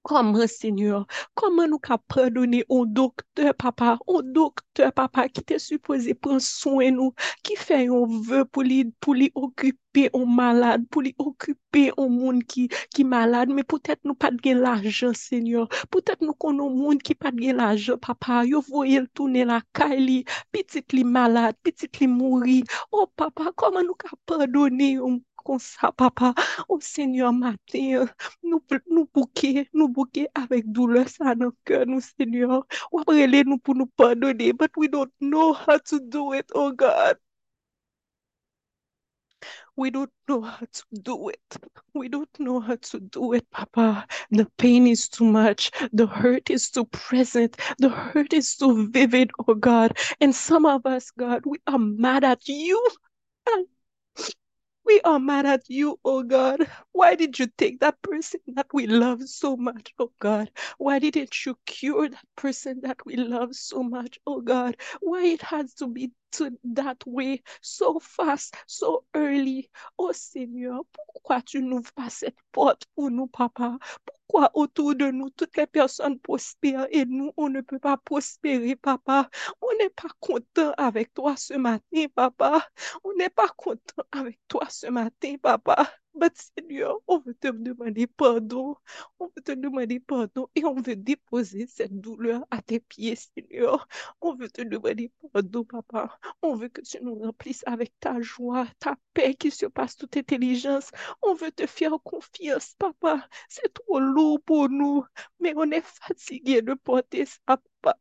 Comment, Seigneur, comment nous pouvons pardonner un docteur, papa, un docteur, papa, qui était supposé prendre soin de nous, qui fait un vœu pour lui, occuper un malade, pour lui occuper un monde qui, qui malade, mais peut-être nous pas de l'argent, Seigneur. Peut-être nous connaissons un monde qui pas de l'argent, papa. Yo voyez le tourner la caille, petit li malade, petit li mourir. Oh, papa, comment nous pouvons pardonner comme ça, papa. Oh Seigneur, matin, nous, nous bouquer, nous bouquer avec douleur ça dans le cœur, nous, Seigneur. Ou après, nous pour nous pardonner, but we don't know how to do it, oh God. We don't know how to do it. We don't know how to do it, Papa. The pain is too much. The hurt is too present. The hurt is too vivid, oh God. And some of us, God, we are mad at you. We are mad at you, oh God. Why did you take that person that we love so much, oh God? Why didn't you cure that person that we love so much, oh God? Why it has to be to that way so fast, so early? Oh Seigneur, pourquoi tu n'ouvres pas cette porte pour nous, papa? Pourquoi autour de nous, toutes les personnes prospèrent et nous, on ne peut pas prospérer, papa? On n'est pas content avec toi ce matin, papa. On n'est pas content avec toi ce matin, papa. Mais Seigneur, on veut te demander pardon. On veut te demander pardon et on veut déposer cette douleur à tes pieds, Seigneur. On veut te demander pardon, papa. On veut que tu nous remplisses avec ta joie, ta paix qui surpasse toute intelligence. On veut te faire confiance, papa. C'est trop lourd pour nous, mais on est fatigué de porter ça, papa.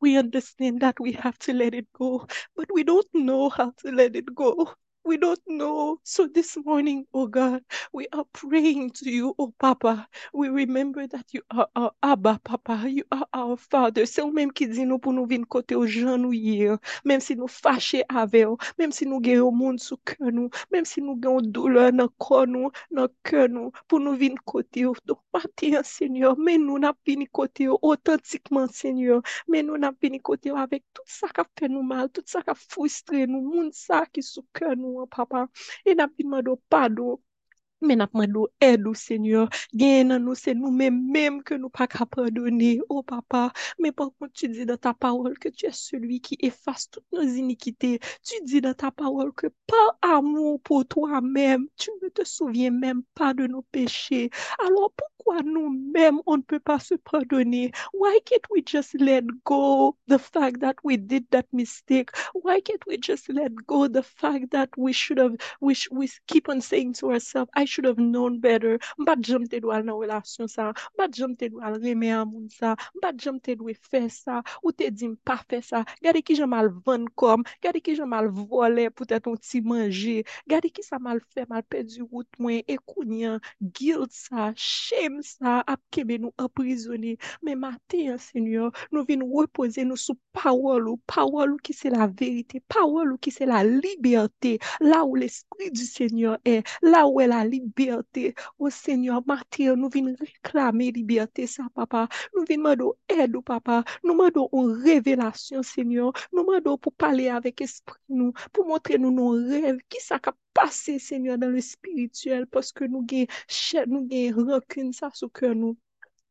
We understand that we have to let it go, but we don't know how to let it go. We don't know. So this morning, oh God, we are praying to you, oh Papa. We remember that you are our Abba, Papa. You are our Father. C'est ou même qui dit nous pour nous venir côté aux gens nous hier. Même si nous fâchés avec eux, même si nous gagnons au monde sous cœur nous, même si nous gagnons douleur dans corps nous, dans cœur nous, pour nous venir côté eux. Donc, matin, Seigneur, mais nous n'a venu côté eux authentiquement, Seigneur. Mais nous n'a venu côté eux avec tout ça qui fait nous mal, tout ça qui a frustré nous, monde ça qui sous cœur nous. Papa. E nap demando pardon. Men ap mando aide, Seigneur. Gen nan nous, c'est nous-mêmes même que nous pas qu'à pardonner, oh papa. Mais par tu dis dans ta parole que tu es celui qui efface toutes nos iniquités. Tu dis dans ta parole que par amour pour toi-même, tu ne te souviens même pas de nos péchés. Alors pourquoi nous-mêmes, on ne peut pas se pardonner? Why can't we just let go the fact that we did that mistake? Why can't we just let go the fact that we should have, we, sh we keep on saying to ourselves, I should have known better. Mbat jom te dwa nan relasyon sa, mbat jom te dwa reme an moun sa, mbat jom te dwe fe sa, ou te di mpa fe sa. Gade ki jom al van kom, gade ki jom al vole pou te ton ti manje, gade ki sa mal fe, mal pe du wout mwen, ekounyan, guilt sa, shame Mem sa ap kebe nou aprisoni. Men maten, Seigneur, nou vin repose nou sou pawol ou. Pawol ou ki se la verite. Pawol ou ki se la liberté. La ou l'esprit du Seigneur est. La ou est la liberté. Oh Seigneur, maten, nou vin reklame liberté sa, papa. Nou vin mando ed ou, papa. Nou mando ou revelasyon, Seigneur. Nou mando pou pale avek esprit nou. Pou montre nou nou rev. Ki sa kap pase semyon dan le spirituel, paske nou gen, nou gen rakun sa sou kè nou.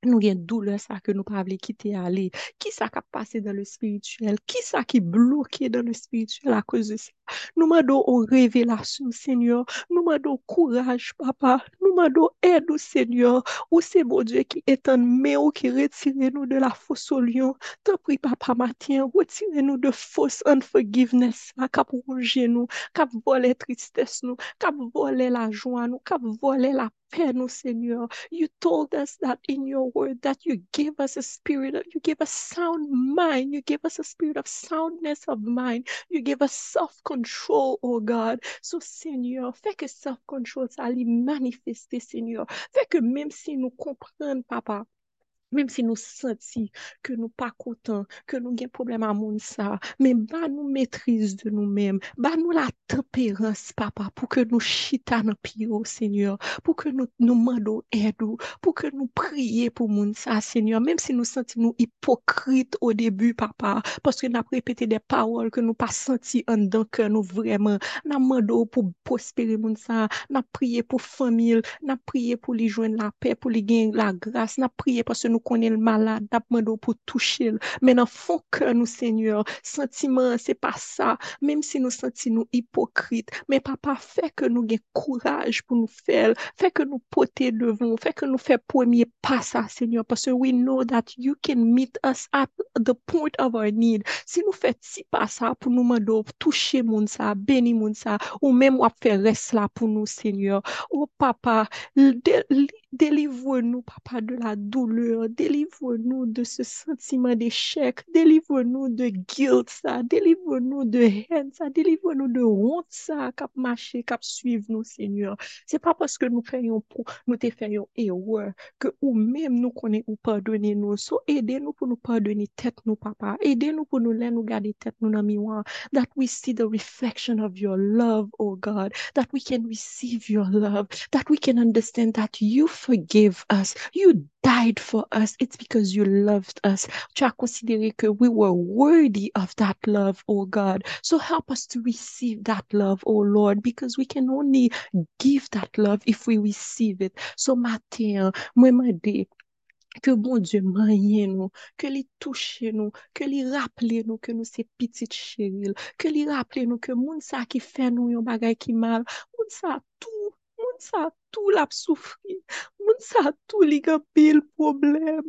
nou gen doule sa ke nou pa avle kite ale, ki sa ka pase dan le spirituel, ki sa ki bloke dan le spirituel a kouz de sa. Nou mado ou revelasyon, Seigneur, nou mado kouraj, Papa, nou mado ed ou, Seigneur, ou se bon Dieu ki etan me ou ki retire nou de la fosolyon, tan pri Papa Matien, retire nou de fos unforgiveness, a kap ronge nou, kap vole tristesse nou, kap vole la joan nou, kap vole la nous, Seigneur. You told us that in your word that you gave us a spirit, of, you gave us sound mind, you gave us a spirit of soundness of mind, you gave us self-control control, oh God. So, Seigneur, fais que self-control, ça allait manifester, Seigneur. Fais que même si nous comprenons, papa, même si nous sentons que nous pas contents, que nous avons problème à mon ça, mais bah nous maîtrise de nous-mêmes, bah nous la tempérance, papa, pour que nous chita dans pio, Seigneur, pour que nous nous demandons aide, pour que nous prions pour mon ça, Seigneur, même si nous sentons nous hypocrites au début, papa, parce que nous avons répété des paroles que nous pas senti en dedans que nous vraiment, nous demandons pour prospérer mon ça, nous prié pour famille, nous prié pour les joindre la paix, pour les gagner la grâce, nous prié parce que nous nous connaît le malade, n'a demandé pour toucher. Mais dans fond cœur nous, Seigneur, sentiment, c'est pas ça. Même si nous sentons nous hypocrites, mais papa, fait que nous ayons courage pour nous faire, fait que nous porter devant, fait que nous faire premier pas ça, Seigneur, parce que we know that you can meet us at the point of our need. Si nous faisons si pas ça pour nous demander toucher moun ça, bénir moun ça, ou même faire reste là pour nous, Seigneur. Oh papa, Délivre-nous, papa, de la douleur. Délivre-nous de ce sentiment d'échec. Délivre-nous de guilt, ça. Délivre-nous de haine, ça. Délivre-nous de honte, ça, cap marcher, cap suivre nous, Seigneur. C'est pas parce que nous faisons pour, nous te faisons erreur que ou même nous connaissons ou pardonner nous. So, aidez-nous pour nous pardonner tête nous, papa. Aidez-nous pour nous laisser nous garder tête nous dans miroir. That we see the reflection of your love, oh God. That we can receive your love. That we can understand that you forgive us. You died for us. It's because you loved us. Considéré que we were worthy of that love, oh God. So help us to receive that love, oh Lord, because we can only give that love if we receive it. So matin, moi, dit que bon Dieu manye nous, que li touche nous, que li rappele nous que nous c'est petite chérie, que li rappele nous que moun sa qui fait nous yon bagay qui mal, moun sa tout sa tou lap soufri, moun sa tou li gen pil problem.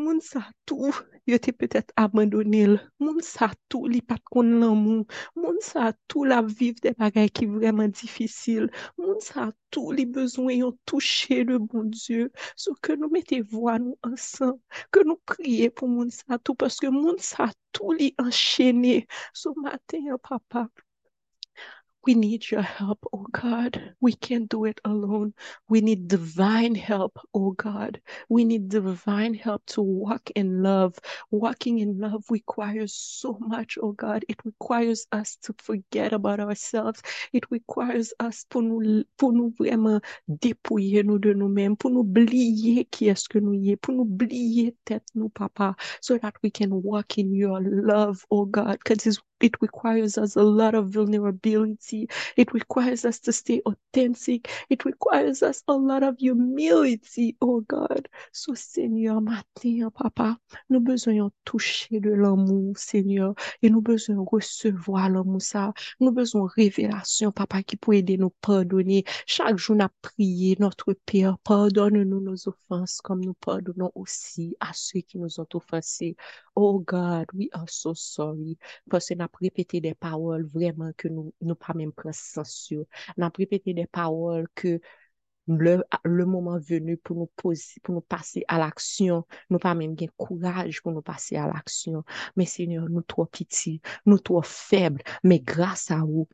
Moun sa tou yo te petet abandonil. Moun sa tou li pat kon lan moun. Sa tou la viv de bagay ki vreman difisil. Moun sa tou li bezwen yon touche de bon Dieu. So ke nou mette vwa nou ansan. Ke nou kriye pou moun sa tou. Paske moun sa tou li enchene. So maten papa. We need your help, oh God. We can't do it alone. We need divine help, oh God. We need divine help to walk in love. Walking in love requires so much, oh God. It requires us to forget about ourselves. It requires us pour nous, vraiment dépouiller nous de nous-mêmes, pour nous oublier qui est-ce que nous y est, pour nous oublier tête nous, papa, so that we can walk in your love, oh God, because it requires us a lot of vulnerability. It requires us to stay authentic. It requires us a lot of humility, oh God. So, Seigneur, matin, Papa, nous besoin toucher de l'amour, Seigneur, et nous besoin recevoir l'amour, ça. Nous besoin révélation, Papa, qui peut aider nous pardonner. Chaque jour, nous prier notre Père, pardonne-nous nos offenses comme nous pardonnons aussi à ceux qui nous ont offensés. Oh God, we are so sorry. Parce que des paroles vraiment que nous nous pas même pris censure. Nous avons répété des paroles que le, le moment venu pour nous poser, pour nous passer à l'action, nous pas même bien courage pour nous passer à l'action. Mais Seigneur, nous trop petits, nous trop faibles, mais grâce à vous,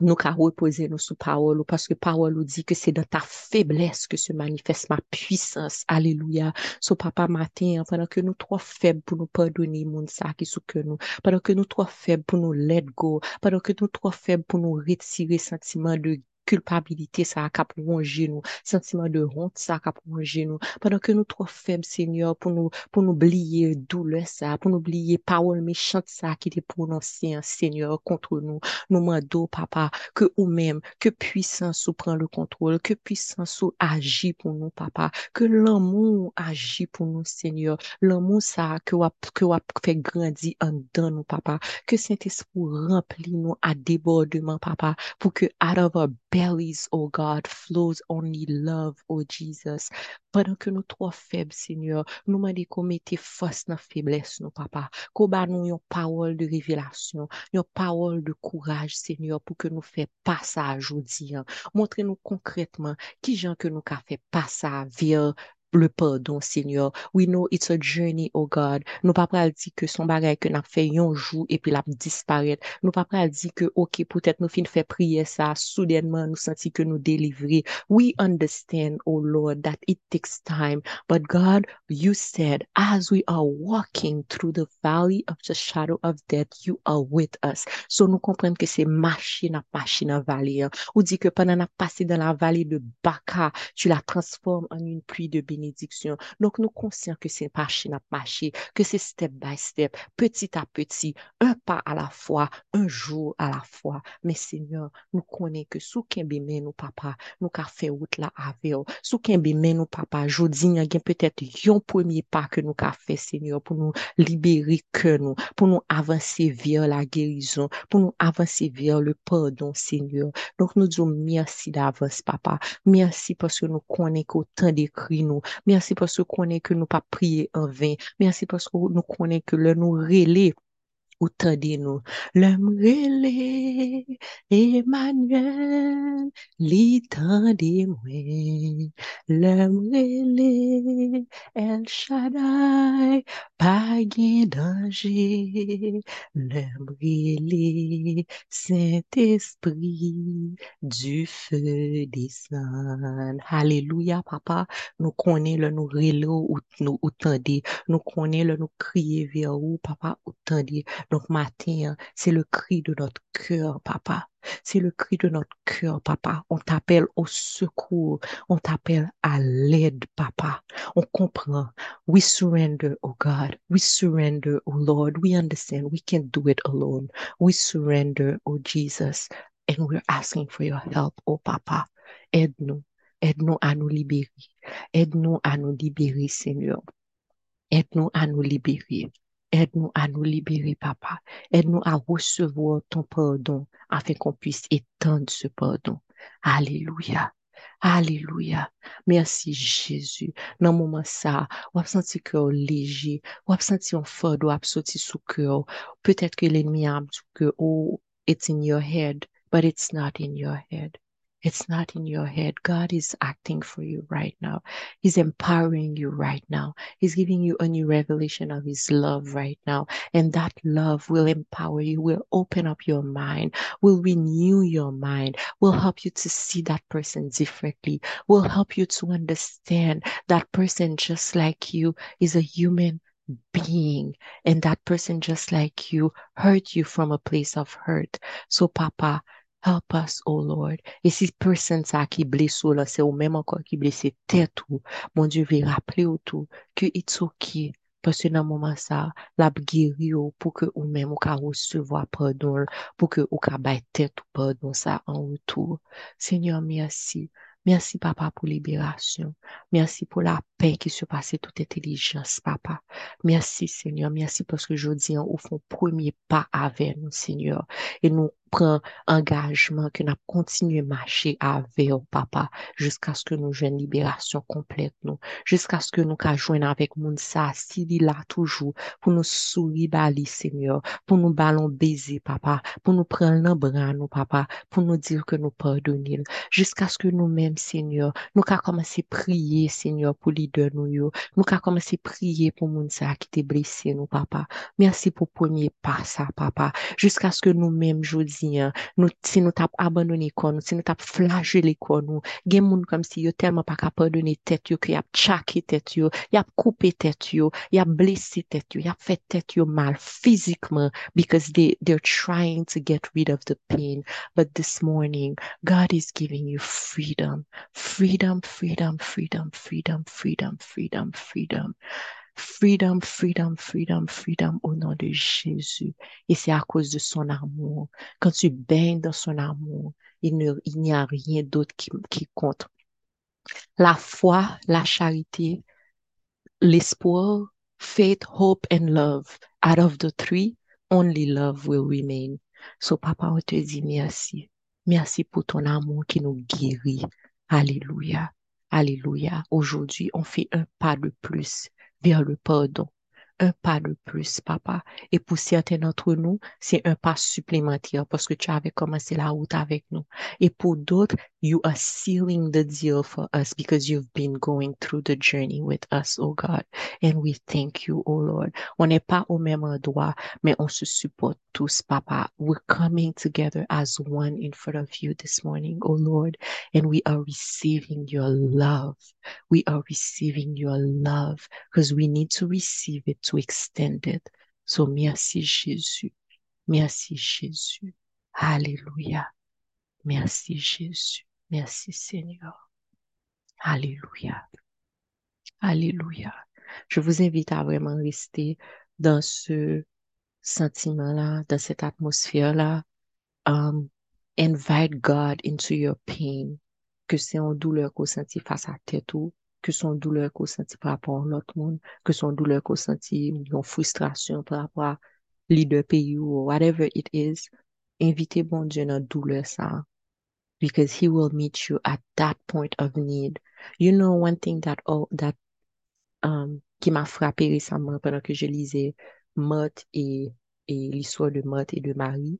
nous qu'à reposer nous sous parole, parce que parole nous dit que c'est dans ta faiblesse que se manifeste ma puissance. Alléluia. So, papa, matin, pendant que nous trop faibles pour nous pardonner, mon ça qui sous que nous, pendant que nous trop faibles pour nous let go, pendant que nous trop faibles pour nous retirer sentiment de culpabilité, ça a ronger nous, sentiment de honte, ça a ronger nous. Pendant que nous trop faibles, Seigneur, pour nous, pour nous oublier douleur, ça, pour nous oublier parole méchante, ça, qui était prononcée, Seigneur, contre nous. Nous demandons, papa, que ou même, que puissance ou prend le contrôle, que puissance ou agit pour nous, papa, que l'amour agit pour nous, Seigneur. L'amour, ça, que ou que fait grandir en dedans nous, papa. Que Saint-Esprit remplit nous à débordement, papa, pour que out of bellies, oh God, flows only love, oh Jesus. Pendant que nous trop faibles, Seigneur, nous demandons qu'on mette force dans faiblesse, nous, papa. Qu'on ba nous une parole de révélation, une parole de courage, Seigneur, pour que nous fassions passage aujourd'hui. Montrez-nous concrètement qui gens que nous avons fait passage vers le pardon, Seigneur. We know it's a journey, oh God. Nous pas pral dire que son bagage que n'a fait un jour et puis l'a disparaître. Nous pas pral dire que, ok, peut-être nous fin fait prier ça, soudainement nous senti que nous délivrer. We understand, oh Lord, that it takes time. But God, you said, as we are walking through the valley of the shadow of death, you are with us. So nous comprenons que c'est machine à machine à vallée. Ou dit que pendant qu'on a passé dans la vallée de Baka, tu la transformes en une pluie de bénédiction Donc, nous conscients que c'est marché n'a marché, que c'est step by step, petit à petit, un pas à la fois, un jour à la fois. Mais Seigneur, nous connaissons que sous qu'un nous papa, nous qu'a fait route là avec Sous qu'un nous papa, jodi, il y a peut-être un premier pas que nous qu'a fait, Seigneur, pour nous libérer que nous, pour nous avancer vers la guérison, pour nous avancer vers le pardon, Seigneur. Donc, nous disons merci d'avance, papa. Merci parce que nous connaissons qu'autant d'écrits nous. Merci parce que nous que nous pas prier en vain. Merci parce que nous connaissons que le nous relais ou nous. L'aimerele Emmanuel, li tande mwen. L'aimerele El Shaddai, pa gen danje. L'aimerele Saint-Esprit, du feu descend. Alléluia, papa. Nous connaissons le nous relais ou nous Nous connaissons le nous crier vers vous, papa, ou matin, c'est le cri de notre cœur, papa. C'est le cri de notre cœur, papa. On t'appelle au secours. On t'appelle à l'aide, papa. On comprend. We surrender, oh God. We surrender, oh Lord. We understand we can't do it alone. We surrender, oh Jesus. And we're asking for your help, oh papa. Aide-nous. Aide-nous à nous libérer. Aide-nous à nous libérer, Seigneur. Aide-nous à nous libérer. Aide-nous à nous libérer, papa. Aide-nous à recevoir ton pardon afin qu'on puisse étendre ce pardon. Alléluia. Alléluia. Merci Jésus. Dans le moment ça, on senti cœur léger, on a senti un sous cœur. Peut-être que l'ennemi a dit que, oh, it's in your head, but it's not in your head. It's not in your head. God is acting for you right now. He's empowering you right now. He's giving you a new revelation of His love right now. And that love will empower you, will open up your mind, will renew your mind, will help you to see that person differently, will help you to understand that person just like you is a human being and that person just like you hurt you from a place of hurt. So, Papa, Help us, oh Lord. Et si personne ça qui blesse là, c'est au même encore qui blesse tête ou, mon Dieu, veut rappeler ou tout, que it's okay. Parce que dans moment ça, la guéri pour que ou même ou ka recevoir pardon, pour que ou ka bay tête ou pardon ça en retour. Seigneur, merci. Merci, papa, pour libération. Merci pour la paix qui surpasse toute intelligence, papa. Merci, Seigneur. Merci parce que je dis, au fond, premier pas avec nous, Seigneur. Et nous prenons engagement que nous continuons à marcher avec papa, jusqu'à ce que nous jouions libération complète, nous. Jusqu'à ce que nous joignons avec s'il est là toujours, pour nous sourire, bali, Seigneur, pour nous ballon baiser, papa, pour nous prendre le bras, nous, papa, pour nous dire que nous pardonnons, jusqu'à ce que nous-mêmes, Seigneur, nous commencé à prier, Seigneur, pour leader nous, nous avons commencé à prier pour nous, ça, qui t'est blessé, nous, papa. Merci pour premier pas, ça, papa, jusqu'à ce que nous-mêmes, je dis, hein, nous, si nous t'avons abandonné, nous, si nous t'avons flagellé, nous, gen moun comme si yo tellement pas capable donner tête yo, que y a tchaké tête yo, y a coupé tête yo, y a blessé tête yo, y a fait tête yo mal physiquement because they, they're trying to get rid of the pain. But this morning, God is giving you freedom, freedom, freedom, freedom, freedom, freedom, freedom, freedom. Freedom, freedom, freedom, freedom au nom de Jésus. Et c'est à cause de son amour. Quand tu baignes dans son amour, il n'y a rien d'autre qui, qui compte. La foi, la charité, l'espoir, faith, hope, and love. Out of the three, only love will remain. So, papa, on te dit merci. Merci pour ton amour qui nous guérit. Alléluia. Alléluia. Aujourd'hui, on fait un pas de plus vers le pardon. Un pas de plus, papa. Et pour certains d'entre nous, c'est un pas supplémentaire parce que tu avais commencé la route avec nous. Et pour d'autres, you are sealing the deal for us because you've been going through the journey with us, oh God. And we thank you, oh Lord. On n'est pas au même endroit, mais on se supporte tous, Papa. We're coming together as one in front of you this morning, oh Lord. And we are receiving your love. We are receiving your love because we need to receive it to extend it. So merci Jésus. Merci Jésus. Alléluia. Merci Jésus. Merci Seigneur. Alléluia. Alléluia. Je vous invite à vraiment rester dans ce sentiment-là, dans cette atmosphère-là. Um, invite God into your pain. Que c'est une douleur qu'on sentit face à tête ou que son douleur qu'on sentit par rapport à l'autre monde, que son douleur qu'on sentit ou une frustration par rapport à leader pays ou whatever it is. Invitez bon Dieu dans douleur ça. Because he will meet you at that point of need. You know one thing that, oh, that um, qui m'a frappé récemment pendant que je lisais Motte et, et l'histoire de Motte et de Marie.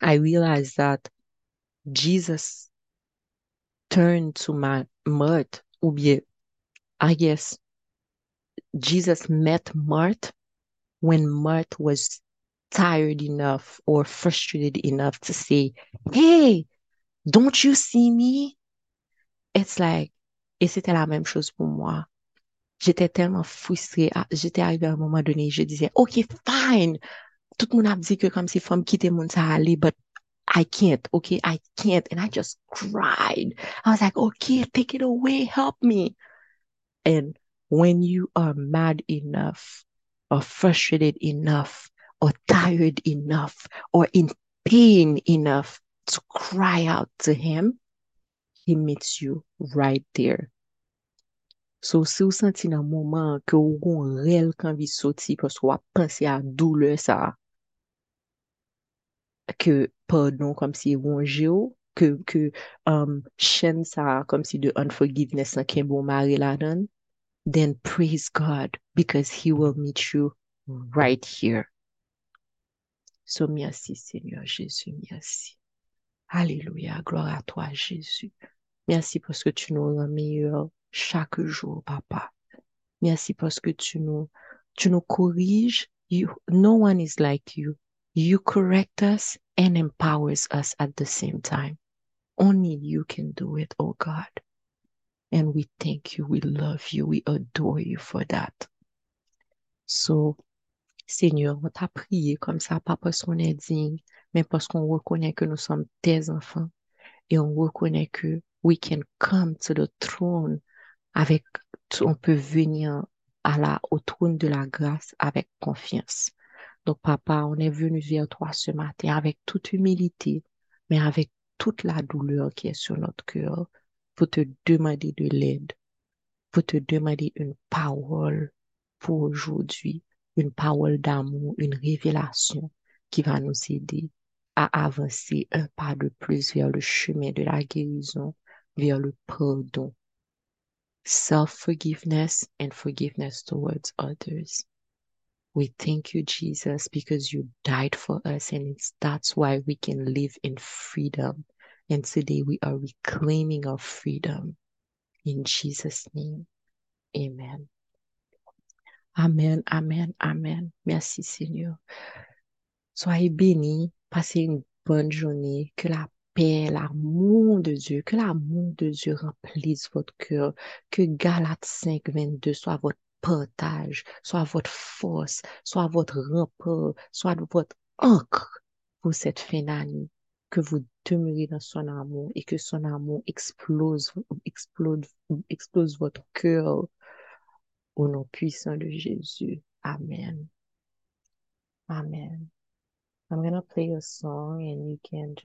I realized that Jesus turned to my Motte, ou bien, I guess, Jesus met Martha when Martha was tired enough or frustrated enough to say, Hey, don't you see me? It's like, et c'était la même chose pour moi. J'étais tellement frustrée. J'étais arrivée à un moment donné, je disais, OK, fine. Tout le monde a dit que comme si femme quitter mon ça aller, but I can't, okay, I can't. And I just cried. I was like, okay, take it away, help me. And when you are mad enough, or frustrated enough, or tired enough, or in pain enough to cry out to Him, He meets you right there. So, si ou senti nan mouman ke ou gon rel kan vi soti pos wap panse a doule sa, que pardon comme si wonje que que um, chen sa comme si de unforgiveness nan ken bon mari la dan, then praise God because he will meet you right here. So merci Seigneur Jésus, merci. Alléluia, gloire à toi Jésus. Merci parce que tu nous rends meilleurs chaque jour, Papa. Merci parce que tu nous, tu nous corriges. No one is like you. You correct us and empowers us at the same time. Only you can do it, oh God. And we thank you, we love you, we adore you for that. So, Seigneur, on t'a prié comme ça, pas parce qu'on est digne, mais parce qu'on reconnaît que nous sommes tes enfants et on reconnaît que we can come to the throne avec, on peut venir à la, au trône de la grâce avec confiance. Donc, papa, on est venu vers toi ce matin avec toute humilité, mais avec toute la douleur qui est sur notre cœur pour te demander de l'aide, pour te demander une parole pour aujourd'hui, une parole d'amour, une révélation qui va nous aider à avancer un pas de plus vers le chemin de la guérison, vers le pardon, self-forgiveness and forgiveness towards others. We thank you, Jesus, because you died for us, and it's that's why we can live in freedom. And today we are reclaiming our freedom. In Jesus' name, amen. Amen, amen, amen. Merci, Seigneur. Soyez bénis, passez une bonne journée, que la paix, l'amour de Dieu, que l'amour de Dieu remplisse votre cœur, que Galates 5, 22 soit votre partage, soit votre force, soit votre rempart, soit votre encre pour cette fin d'année. Que vous demeurez dans son amour et que son amour explose, explose, explose votre cœur au nom puissant de Jésus. Amen. Amen. I'm going to play a song and you can just